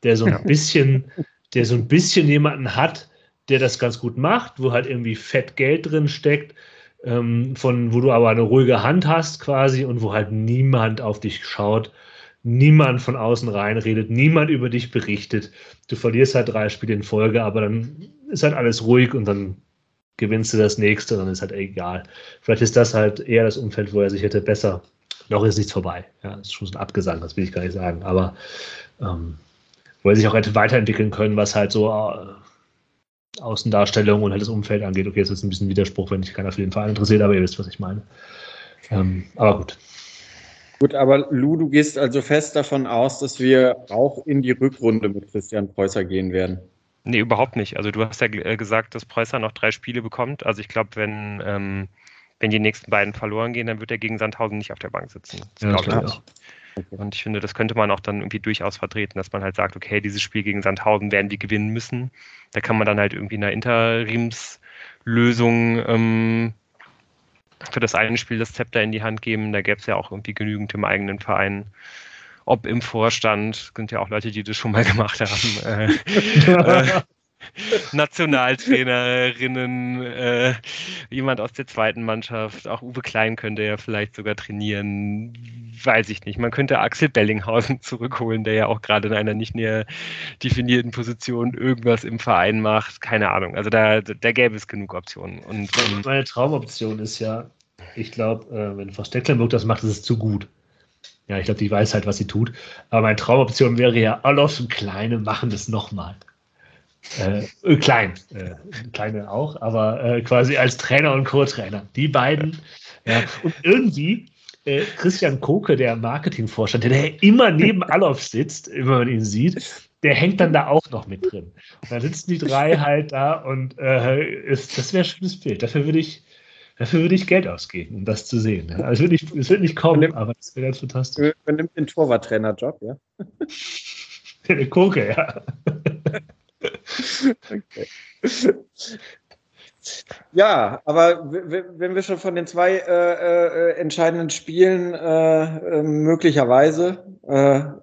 der so ein bisschen, der so ein bisschen jemanden hat, der das ganz gut macht, wo halt irgendwie fett Geld drin steckt, ähm, von wo du aber eine ruhige Hand hast quasi und wo halt niemand auf dich schaut, niemand von außen reinredet, niemand über dich berichtet. Du verlierst halt drei Spiele in Folge, aber dann ist halt alles ruhig und dann gewinnst du das nächste, dann ist halt egal. Vielleicht ist das halt eher das Umfeld, wo er sich hätte besser. Noch ist nichts vorbei. Ja, ist schon so ein Abgesang, das will ich gar nicht sagen. Aber ähm, wo er sich auch hätte weiterentwickeln können, was halt so äh, Außendarstellung und halt das Umfeld angeht. Okay, das ist ein bisschen Widerspruch, wenn sich keiner für den Verein interessiert, aber ihr wisst, was ich meine. Ähm, aber gut. Gut, aber Lu, du gehst also fest davon aus, dass wir auch in die Rückrunde mit Christian Preußer gehen werden. Nee, überhaupt nicht. Also du hast ja äh, gesagt, dass Preußer noch drei Spiele bekommt. Also ich glaube, wenn, ähm, wenn die nächsten beiden verloren gehen, dann wird er gegen Sandhausen nicht auf der Bank sitzen. Das ja, glaube ich nicht. Und ich finde, das könnte man auch dann irgendwie durchaus vertreten, dass man halt sagt, okay, dieses Spiel gegen Sandhausen werden die gewinnen müssen. Da kann man dann halt irgendwie eine Interimslösung ähm, für das eine Spiel das Zepter in die Hand geben. Da gäbe es ja auch irgendwie genügend im eigenen Verein ob im Vorstand, sind ja auch Leute, die das schon mal gemacht haben, *laughs* äh, äh, Nationaltrainerinnen, äh, jemand aus der zweiten Mannschaft, auch Uwe Klein könnte ja vielleicht sogar trainieren, weiß ich nicht. Man könnte Axel Bellinghausen *laughs* zurückholen, der ja auch gerade in einer nicht näher definierten Position irgendwas im Verein macht, keine Ahnung. Also da, da gäbe es genug Optionen. Und, ähm, Meine Traumoption ist ja, ich glaube, äh, wenn Frau Stecklenburg das macht, ist es zu gut. Ja, ich glaube, die weiß halt, was sie tut. Aber meine Traumoption wäre ja, Olof und Kleine machen das nochmal. Äh, äh, klein, äh, kleine auch, aber äh, quasi als Trainer und Co-Trainer. Die beiden. Ja. Und irgendwie äh, Christian Koke, der Marketingvorstand, der immer neben Alof sitzt, wenn man ihn sieht, der hängt dann da auch noch mit drin. Und dann sitzen die drei halt da und äh, ist, das wäre ein schönes Bild. Dafür würde ich, Dafür würde ich Geld ausgeben, um das zu sehen. Also es, wird nicht, es wird nicht kommen, nimmt, aber das wäre ganz fantastisch. Man nimmt den Torwarttrainerjob, ja? Der Koke, ja. okay. Ja, aber wenn wir schon von den zwei äh, äh, entscheidenden Spielen äh, möglicherweise äh,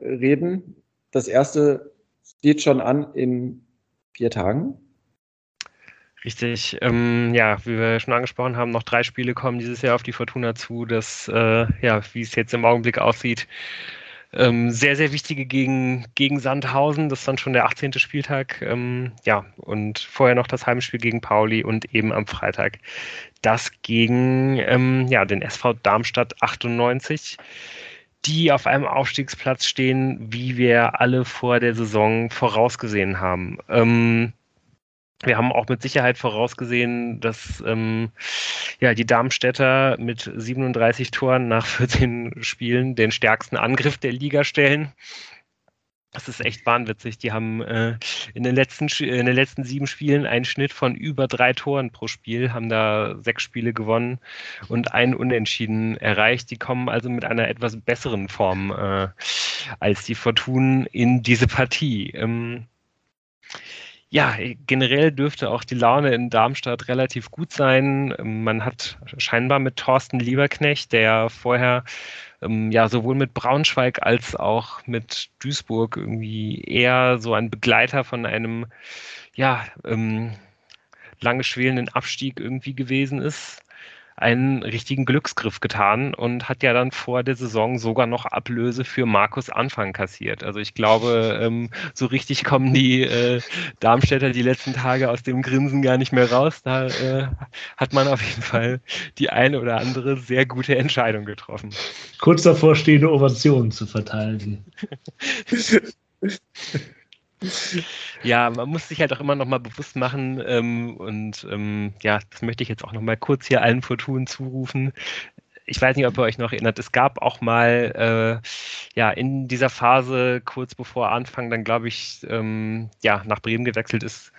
reden, das erste steht schon an in vier Tagen. Richtig. Ähm, ja, wie wir schon angesprochen haben, noch drei Spiele kommen dieses Jahr auf die Fortuna zu. Das, äh, ja, wie es jetzt im Augenblick aussieht, Ähm, sehr, sehr wichtige gegen, gegen Sandhausen. Das ist dann schon der 18. Spieltag. Ähm, ja, und vorher noch das Heimspiel gegen Pauli und eben am Freitag das gegen ähm, ja, den SV Darmstadt 98 die auf einem Aufstiegsplatz stehen, wie wir alle vor der Saison vorausgesehen haben. Wir haben auch mit Sicherheit vorausgesehen, dass ähm, ja, die Darmstädter mit 37 Toren nach 14 Spielen den stärksten Angriff der Liga stellen. Das ist echt wahnwitzig. Die haben äh, in, den letzten, in den letzten sieben Spielen einen Schnitt von über drei Toren pro Spiel, haben da sechs Spiele gewonnen und einen Unentschieden erreicht. Die kommen also mit einer etwas besseren Form äh, als die Fortunen in diese Partie. Ähm, ja, generell dürfte auch die Laune in Darmstadt relativ gut sein. Man hat scheinbar mit Thorsten Lieberknecht, der vorher ähm, ja sowohl mit Braunschweig als auch mit Duisburg irgendwie eher so ein Begleiter von einem ja ähm, lange schwelenden Abstieg irgendwie gewesen ist einen richtigen Glücksgriff getan und hat ja dann vor der Saison sogar noch Ablöse für Markus Anfang kassiert. Also ich glaube, ähm, so richtig kommen die äh, Darmstädter die letzten Tage aus dem Grinsen gar nicht mehr raus. Da äh, hat man auf jeden Fall die eine oder andere sehr gute Entscheidung getroffen. Kurz davor stehende Ovationen zu verteilen. *laughs* Ja, man muss sich halt auch immer noch mal bewusst machen ähm, und ähm, ja, das möchte ich jetzt auch noch mal kurz hier allen Fortunen zurufen. Ich weiß nicht, ob ihr euch noch erinnert, es gab auch mal äh, ja in dieser Phase kurz bevor Anfang dann glaube ich ähm, ja nach Bremen gewechselt ist,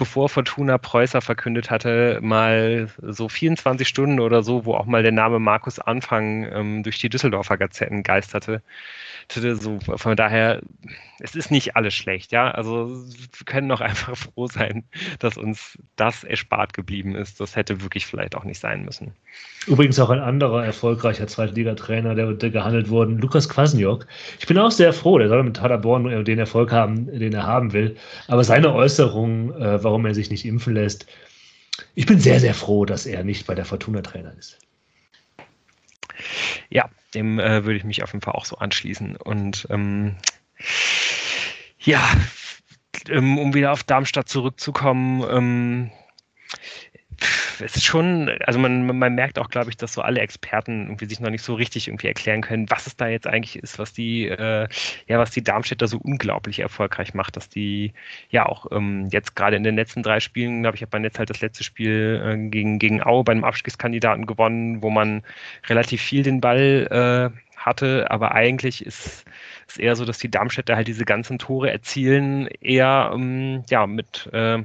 bevor Fortuna Preußer verkündet hatte, mal so 24 Stunden oder so, wo auch mal der Name Markus Anfang ähm, durch die Düsseldorfer Gazetten geisterte. So, von daher, es ist nicht alles schlecht, ja. Also wir können doch *laughs* einfach froh sein, dass uns das erspart geblieben ist. Das hätte wirklich vielleicht auch nicht sein müssen. Übrigens auch ein anderer erfolgreicher Zweitligatrainer, der, der gehandelt wurde, Lukas Kwasniok. Ich bin auch sehr froh, der soll mit Paderborn den Erfolg haben, den er haben will. Aber seine Äußerung, äh, warum er sich nicht impfen lässt, ich bin sehr, sehr froh, dass er nicht bei der Fortuna Trainer ist. Ja, dem äh, würde ich mich auf jeden Fall auch so anschließen. Und ähm, ja, ähm, um wieder auf Darmstadt zurückzukommen, ähm, es ist schon, also man, man merkt auch, glaube ich, dass so alle Experten irgendwie sich noch nicht so richtig irgendwie erklären können, was es da jetzt eigentlich ist, was die, äh, ja, was die Darmstädter so unglaublich erfolgreich macht, dass die ja auch ähm, jetzt gerade in den letzten drei Spielen, glaube ich, habe man jetzt halt das letzte Spiel äh, gegen, gegen Aue bei einem Abstiegskandidaten gewonnen, wo man relativ viel den Ball äh, hatte, aber eigentlich ist es eher so, dass die Darmstädter halt diese ganzen Tore erzielen, eher ähm, ja mit äh,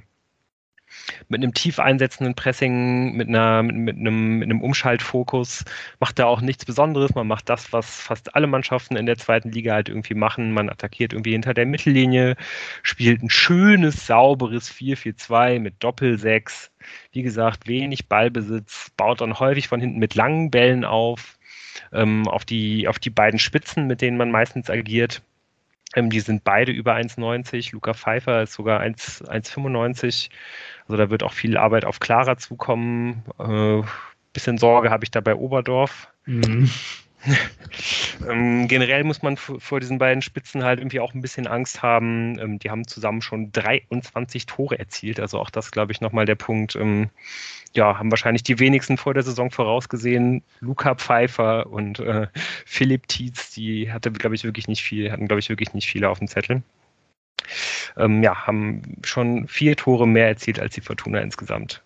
mit einem tief einsetzenden Pressing, mit, einer, mit, mit, einem, mit einem Umschaltfokus, macht er auch nichts Besonderes. Man macht das, was fast alle Mannschaften in der zweiten Liga halt irgendwie machen. Man attackiert irgendwie hinter der Mittellinie, spielt ein schönes, sauberes 4-4-2 mit Doppel-6. Wie gesagt, wenig Ballbesitz, baut dann häufig von hinten mit langen Bällen auf, ähm, auf, die, auf die beiden Spitzen, mit denen man meistens agiert. Ähm, die sind beide über 1,90. Luca Pfeiffer ist sogar 1,95. Also da wird auch viel Arbeit auf Clara zukommen. Äh, bisschen Sorge habe ich da bei Oberdorf. Mhm. *laughs* ähm, generell muss man vor diesen beiden Spitzen halt irgendwie auch ein bisschen Angst haben. Ähm, die haben zusammen schon 23 Tore erzielt. Also auch das, glaube ich, nochmal der Punkt. Ähm, ja, haben wahrscheinlich die wenigsten vor der Saison vorausgesehen. Luca Pfeiffer und äh, Philipp Tietz, die hatte, glaube ich, wirklich nicht viel, hatten, glaube ich, wirklich nicht viele auf dem Zettel. Ähm, ja, haben schon vier Tore mehr erzielt als die Fortuna insgesamt.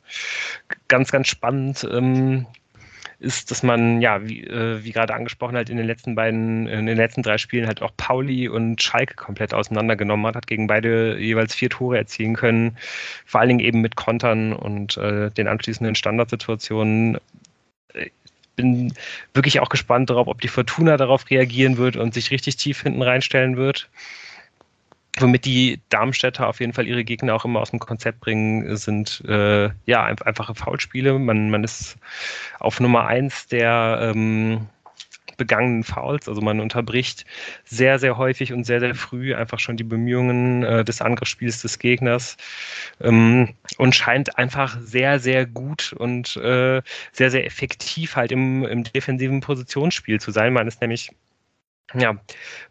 Ganz, ganz spannend. Ähm, ist, dass man, ja, wie, äh, wie gerade angesprochen, halt in den letzten beiden, in den letzten drei Spielen halt auch Pauli und Schalke komplett auseinandergenommen hat, hat gegen beide jeweils vier Tore erzielen können, vor allen Dingen eben mit Kontern und äh, den anschließenden Standardsituationen. Ich bin wirklich auch gespannt darauf, ob die Fortuna darauf reagieren wird und sich richtig tief hinten reinstellen wird. Womit die Darmstädter auf jeden Fall ihre Gegner auch immer aus dem Konzept bringen, sind äh, ja einfache Foulspiele. Man, man ist auf Nummer eins der ähm, begangenen Fouls. Also man unterbricht sehr, sehr häufig und sehr, sehr früh einfach schon die Bemühungen äh, des Angriffsspiels des Gegners ähm, und scheint einfach sehr, sehr gut und äh, sehr, sehr effektiv halt im, im defensiven Positionsspiel zu sein. Man ist nämlich Ja,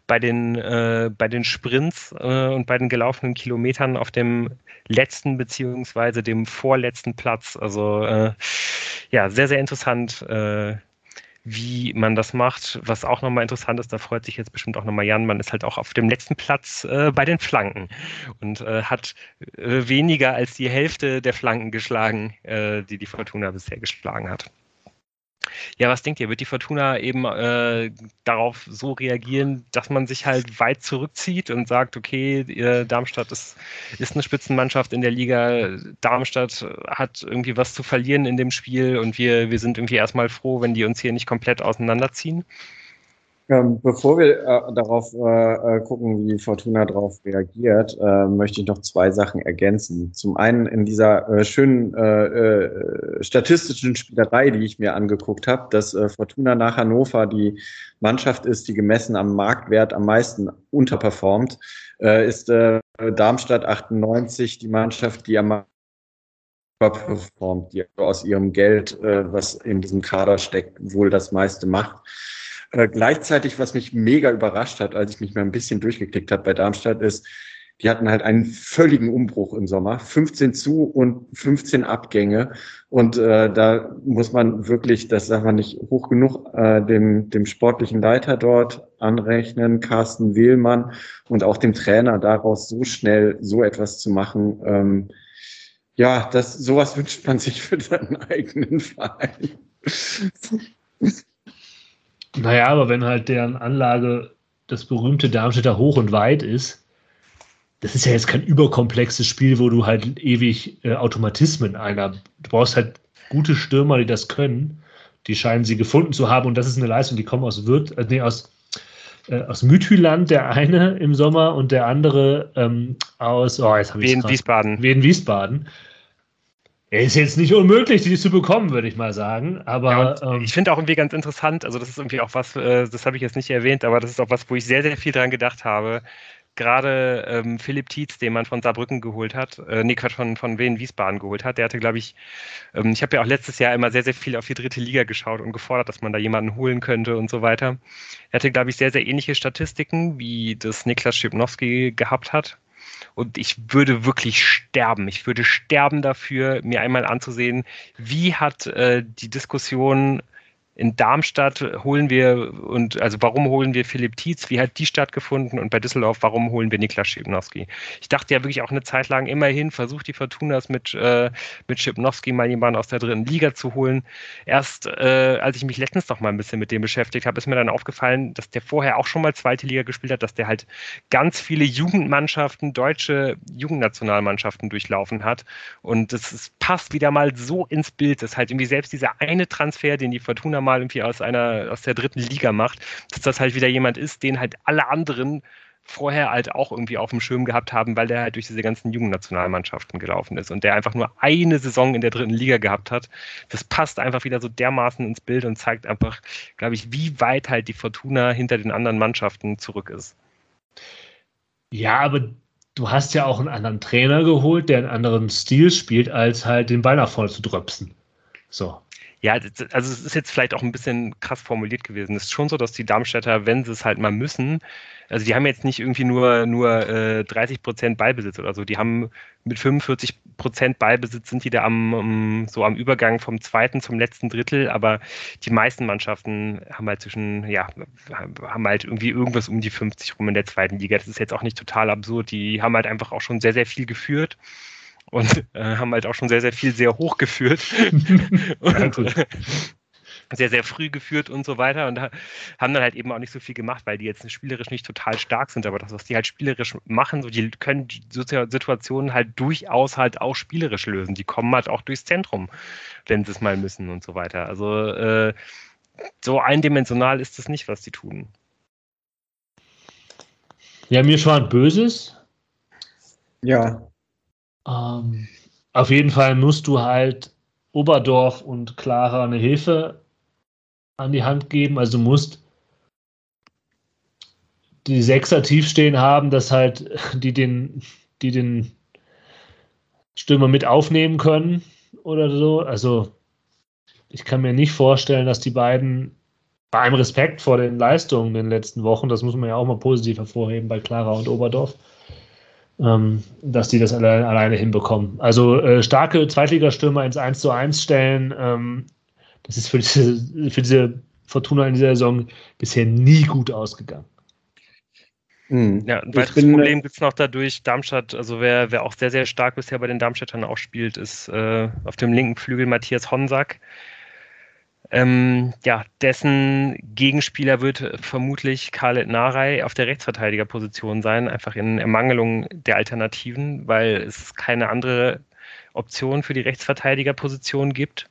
bei den, äh, bei den Sprints äh, und bei den gelaufenen Kilometern auf dem letzten beziehungsweise dem vorletzten Platz. Also äh, ja, sehr, sehr interessant, äh, wie man das macht. Was auch nochmal interessant ist, da freut sich jetzt bestimmt auch nochmal Jan, man ist halt auch auf dem letzten Platz äh, bei den Flanken und äh, hat weniger als die Hälfte der Flanken geschlagen, die die Fortuna bisher geschlagen hat. Ja, was denkt ihr? Wird die Fortuna eben äh, darauf so reagieren, dass man sich halt weit zurückzieht und sagt, okay, Darmstadt ist, ist eine Spitzenmannschaft in der Liga, Darmstadt hat irgendwie was zu verlieren in dem Spiel und wir, wir sind irgendwie erstmal froh, wenn die uns hier nicht komplett auseinanderziehen? Ähm, bevor wir äh, darauf äh, äh, gucken, wie Fortuna darauf reagiert, äh, möchte ich noch zwei Sachen ergänzen. Zum einen in dieser äh, schönen äh, statistischen Spielerei, die ich mir angeguckt habe, dass Fortuna nach Hannover die Mannschaft ist, die gemessen am Marktwert am meisten unterperformt, ist Darmstadt 98 die Mannschaft, die am performt, die aus ihrem Geld, was in diesem Kader steckt, wohl das meiste macht. Äh, gleichzeitig, was mich mega überrascht hat, als ich mich mal ein bisschen durchgeklickt habe bei Darmstadt, ist, die hatten halt einen völligen Umbruch im Sommer. 15 zu und 15 Abgänge. Und äh, da muss man wirklich, das sagt man nicht hoch genug, äh, dem, dem sportlichen Leiter dort anrechnen, Carsten Wehlmann und auch dem Trainer daraus so schnell so etwas zu machen. Ähm, ja, das, sowas wünscht man sich für seinen *laughs* eigenen Verein. Naja, aber wenn halt deren Anlage das berühmte Darmstädter hoch und weit ist, das ist ja jetzt kein überkomplexes Spiel, wo du halt ewig äh, Automatismen einer. Du brauchst halt gute Stürmer, die das können. Die scheinen sie gefunden zu haben und das ist eine Leistung, die kommen aus Würth, äh, nee, aus, äh, aus Müthüland, der eine im Sommer und der andere ähm, aus oh, jetzt Wien Wiesbaden. Wien Wiesbaden. Er ist jetzt nicht unmöglich, die zu bekommen, würde ich mal sagen. Aber ja, ähm, ich finde auch irgendwie ganz interessant. Also das ist irgendwie auch was, äh, das habe ich jetzt nicht erwähnt, aber das ist auch was, wo ich sehr, sehr viel dran gedacht habe. Gerade ähm, Philipp Tietz, den man von Saarbrücken geholt hat, äh, nee, Quatsch, von, von Wien Wiesbaden geholt hat, der hatte, glaube ich, ähm, ich habe ja auch letztes Jahr immer sehr, sehr viel auf die dritte Liga geschaut und gefordert, dass man da jemanden holen könnte und so weiter. Er hatte, glaube ich, sehr, sehr ähnliche Statistiken, wie das Niklas Schipnowski gehabt hat. Und ich würde wirklich sterben. Ich würde sterben dafür, mir einmal anzusehen, wie hat äh, die Diskussion in Darmstadt holen wir und also warum holen wir Philipp Tietz? Wie hat die stattgefunden? Und bei Düsseldorf, warum holen wir Niklas Schipnowski? Ich dachte ja wirklich auch eine Zeit lang immerhin versucht die Fortunas mit, äh, mit Schipnowski mal jemanden aus der dritten Liga zu holen. Erst äh, als ich mich letztens noch mal ein bisschen mit dem beschäftigt habe, ist mir dann aufgefallen, dass der vorher auch schon mal zweite Liga gespielt hat, dass der halt ganz viele Jugendmannschaften, deutsche Jugendnationalmannschaften durchlaufen hat. Und das passt wieder mal so ins Bild, dass halt irgendwie selbst dieser eine Transfer, den die Fortuna mal irgendwie aus einer, aus der dritten Liga macht, dass das halt wieder jemand ist, den halt alle anderen vorher halt auch irgendwie auf dem Schirm gehabt haben, weil der halt durch diese ganzen Jugendnationalmannschaften gelaufen ist und der einfach nur eine Saison in der dritten Liga gehabt hat. Das passt einfach wieder so dermaßen ins Bild und zeigt einfach, glaube ich, wie weit halt die Fortuna hinter den anderen Mannschaften zurück ist. Ja, aber du hast ja auch einen anderen Trainer geholt, der einen anderen Stil spielt, als halt den Ball nach vorne zu dröpsen. So. Ja, also es ist jetzt vielleicht auch ein bisschen krass formuliert gewesen. Es ist schon so, dass die Darmstädter, wenn sie es halt mal müssen, also die haben jetzt nicht irgendwie nur, nur äh, 30 Prozent Ballbesitz oder so, die haben mit 45 Prozent Ballbesitz sind die da am, um, so am Übergang vom zweiten zum letzten Drittel, aber die meisten Mannschaften haben halt zwischen, ja, haben halt irgendwie irgendwas um die 50 rum in der zweiten Liga. Das ist jetzt auch nicht total absurd. Die haben halt einfach auch schon sehr, sehr viel geführt und äh, haben halt auch schon sehr, sehr viel sehr hoch geführt. *laughs* und, äh, *laughs* sehr, sehr früh geführt und so weiter und haben dann halt eben auch nicht so viel gemacht, weil die jetzt spielerisch nicht total stark sind, aber das, was die halt spielerisch machen, so die können die Situationen halt durchaus halt auch spielerisch lösen. Die kommen halt auch durchs Zentrum, wenn sie es mal müssen und so weiter. Also äh, so eindimensional ist es nicht, was die tun. Ja, mir schwan Böses. Ja. Ähm, auf jeden Fall musst du halt Oberdorf und Clara eine Hilfe an die Hand geben. Also musst die Sechser tief stehen haben, dass halt *laughs* die den, die den Stürmer mit aufnehmen können oder so. Also ich kann mir nicht vorstellen, dass die beiden bei allem Respekt vor den Leistungen in den letzten Wochen, das muss man ja auch mal positiv hervorheben bei Clara und Oberdorf, ähm, dass die das alle, alleine hinbekommen. Also äh, starke Zweitligastürmer ins 1 zu 1 stellen, ähm, das ist für diese, für diese Fortuna in dieser Saison bisher nie gut ausgegangen. Hm. Ja, ein weiteres bin, Problem gibt es noch dadurch, Darmstadt, also wer, wer auch sehr, sehr stark bisher bei den Darmstädtern auch spielt, ist äh, auf dem linken Flügel Matthias Honsack. Ähm, ja, dessen Gegenspieler wird vermutlich Khaled Narei auf der Rechtsverteidigerposition sein, einfach in Ermangelung der Alternativen, weil es keine andere Option für die Rechtsverteidigerposition gibt.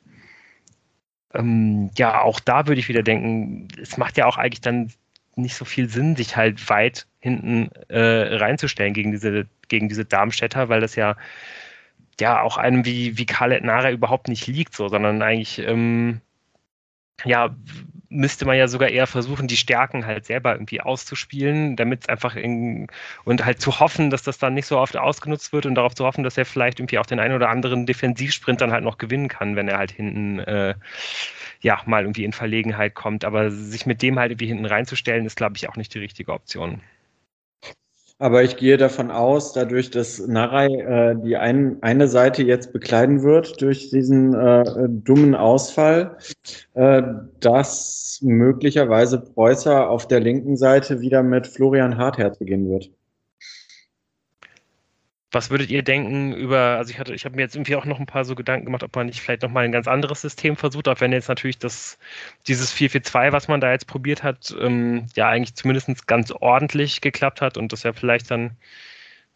Ähm, ja, auch da würde ich wieder denken, es macht ja auch eigentlich dann nicht so viel Sinn, sich halt weit hinten äh, reinzustellen gegen diese, gegen diese Darmstädter, weil das ja ja auch einem wie, wie Khaled Nara überhaupt nicht liegt, so, sondern eigentlich ähm, ja, müsste man ja sogar eher versuchen, die Stärken halt selber irgendwie auszuspielen, damit es einfach in, und halt zu hoffen, dass das dann nicht so oft ausgenutzt wird und darauf zu hoffen, dass er vielleicht irgendwie auch den einen oder anderen Defensivsprint dann halt noch gewinnen kann, wenn er halt hinten äh, ja mal irgendwie in Verlegenheit kommt. Aber sich mit dem halt irgendwie hinten reinzustellen, ist, glaube ich, auch nicht die richtige Option. Aber ich gehe davon aus, dadurch, dass Narai äh, die ein, eine Seite jetzt bekleiden wird durch diesen äh, dummen Ausfall, äh, dass möglicherweise Preußer auf der linken Seite wieder mit Florian Hartherz beginnen wird. Was würdet ihr denken über, also ich hatte, ich habe mir jetzt irgendwie auch noch ein paar so Gedanken gemacht, ob man nicht vielleicht nochmal ein ganz anderes System versucht, auch wenn jetzt natürlich das, dieses 4-4-2, was man da jetzt probiert hat, ähm, ja eigentlich zumindest ganz ordentlich geklappt hat und das ja vielleicht dann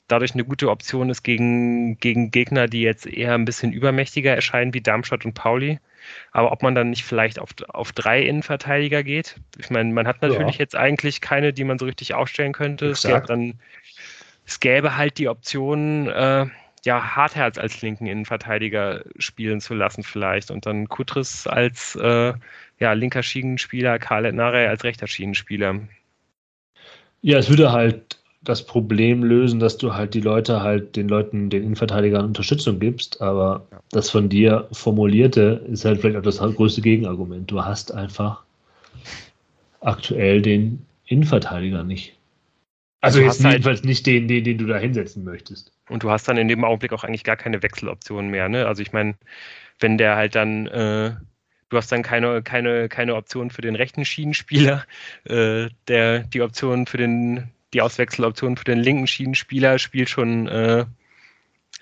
dadurch eine gute Option ist gegen, gegen Gegner, die jetzt eher ein bisschen übermächtiger erscheinen, wie Darmstadt und Pauli. Aber ob man dann nicht vielleicht auf, auf drei Innenverteidiger geht. Ich meine, man hat natürlich ja. jetzt eigentlich keine, die man so richtig aufstellen könnte. Exakt. Es gäbe dann es gäbe halt die Option, äh, ja, Hartherz als linken Innenverteidiger spielen zu lassen vielleicht und dann Kutris als äh, ja, linker Schienenspieler, Khaled Nare als rechter Schienenspieler. Ja, es würde halt das Problem lösen, dass du halt die Leute halt den Leuten, den Innenverteidigern Unterstützung gibst, aber ja. das von dir formulierte ist halt vielleicht auch das größte Gegenargument. Du hast einfach aktuell den Innenverteidiger nicht. Also jetzt halt jedenfalls nicht den, den, den du da hinsetzen möchtest. Und du hast dann in dem Augenblick auch eigentlich gar keine Wechseloptionen mehr. Ne? Also ich meine, wenn der halt dann, äh, du hast dann keine, keine, keine Option für den rechten Schienenspieler, äh, der die Option für den, die Auswechseloption für den linken Schienenspieler spielt schon äh,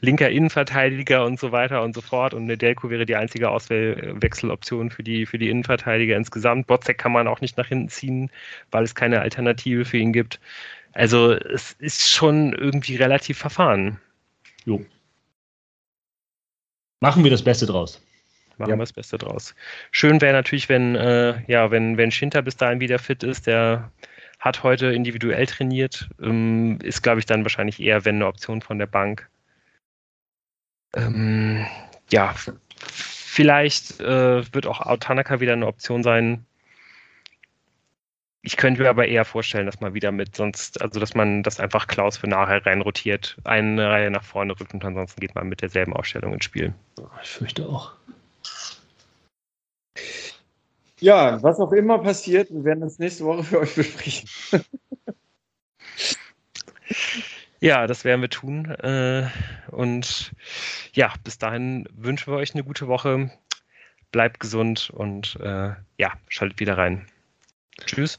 linker Innenverteidiger und so weiter und so fort. Und Nedelko wäre die einzige Auswechseloption für die, für die Innenverteidiger insgesamt. Botzek kann man auch nicht nach hinten ziehen, weil es keine Alternative für ihn gibt. Also es ist schon irgendwie relativ verfahren. Jo. Machen wir das Beste draus. Machen ja. wir das Beste draus. Schön wäre natürlich, wenn, äh, ja, wenn, wenn Schinter bis dahin wieder fit ist, der hat heute individuell trainiert, ähm, ist, glaube ich, dann wahrscheinlich eher, wenn eine Option von der Bank. Ähm, ja, vielleicht äh, wird auch Autanaka wieder eine Option sein, ich könnte mir aber eher vorstellen, dass man wieder mit sonst, also dass man das einfach Klaus für nachher rein rotiert, eine Reihe nach vorne rückt und ansonsten geht man mit derselben Ausstellung ins Spiel. Ich fürchte auch. Ja, was auch immer passiert, wir werden das nächste Woche für euch besprechen. *laughs* ja, das werden wir tun. Äh, und ja, bis dahin wünschen wir euch eine gute Woche. Bleibt gesund und äh, ja, schaltet wieder rein. Tschüss.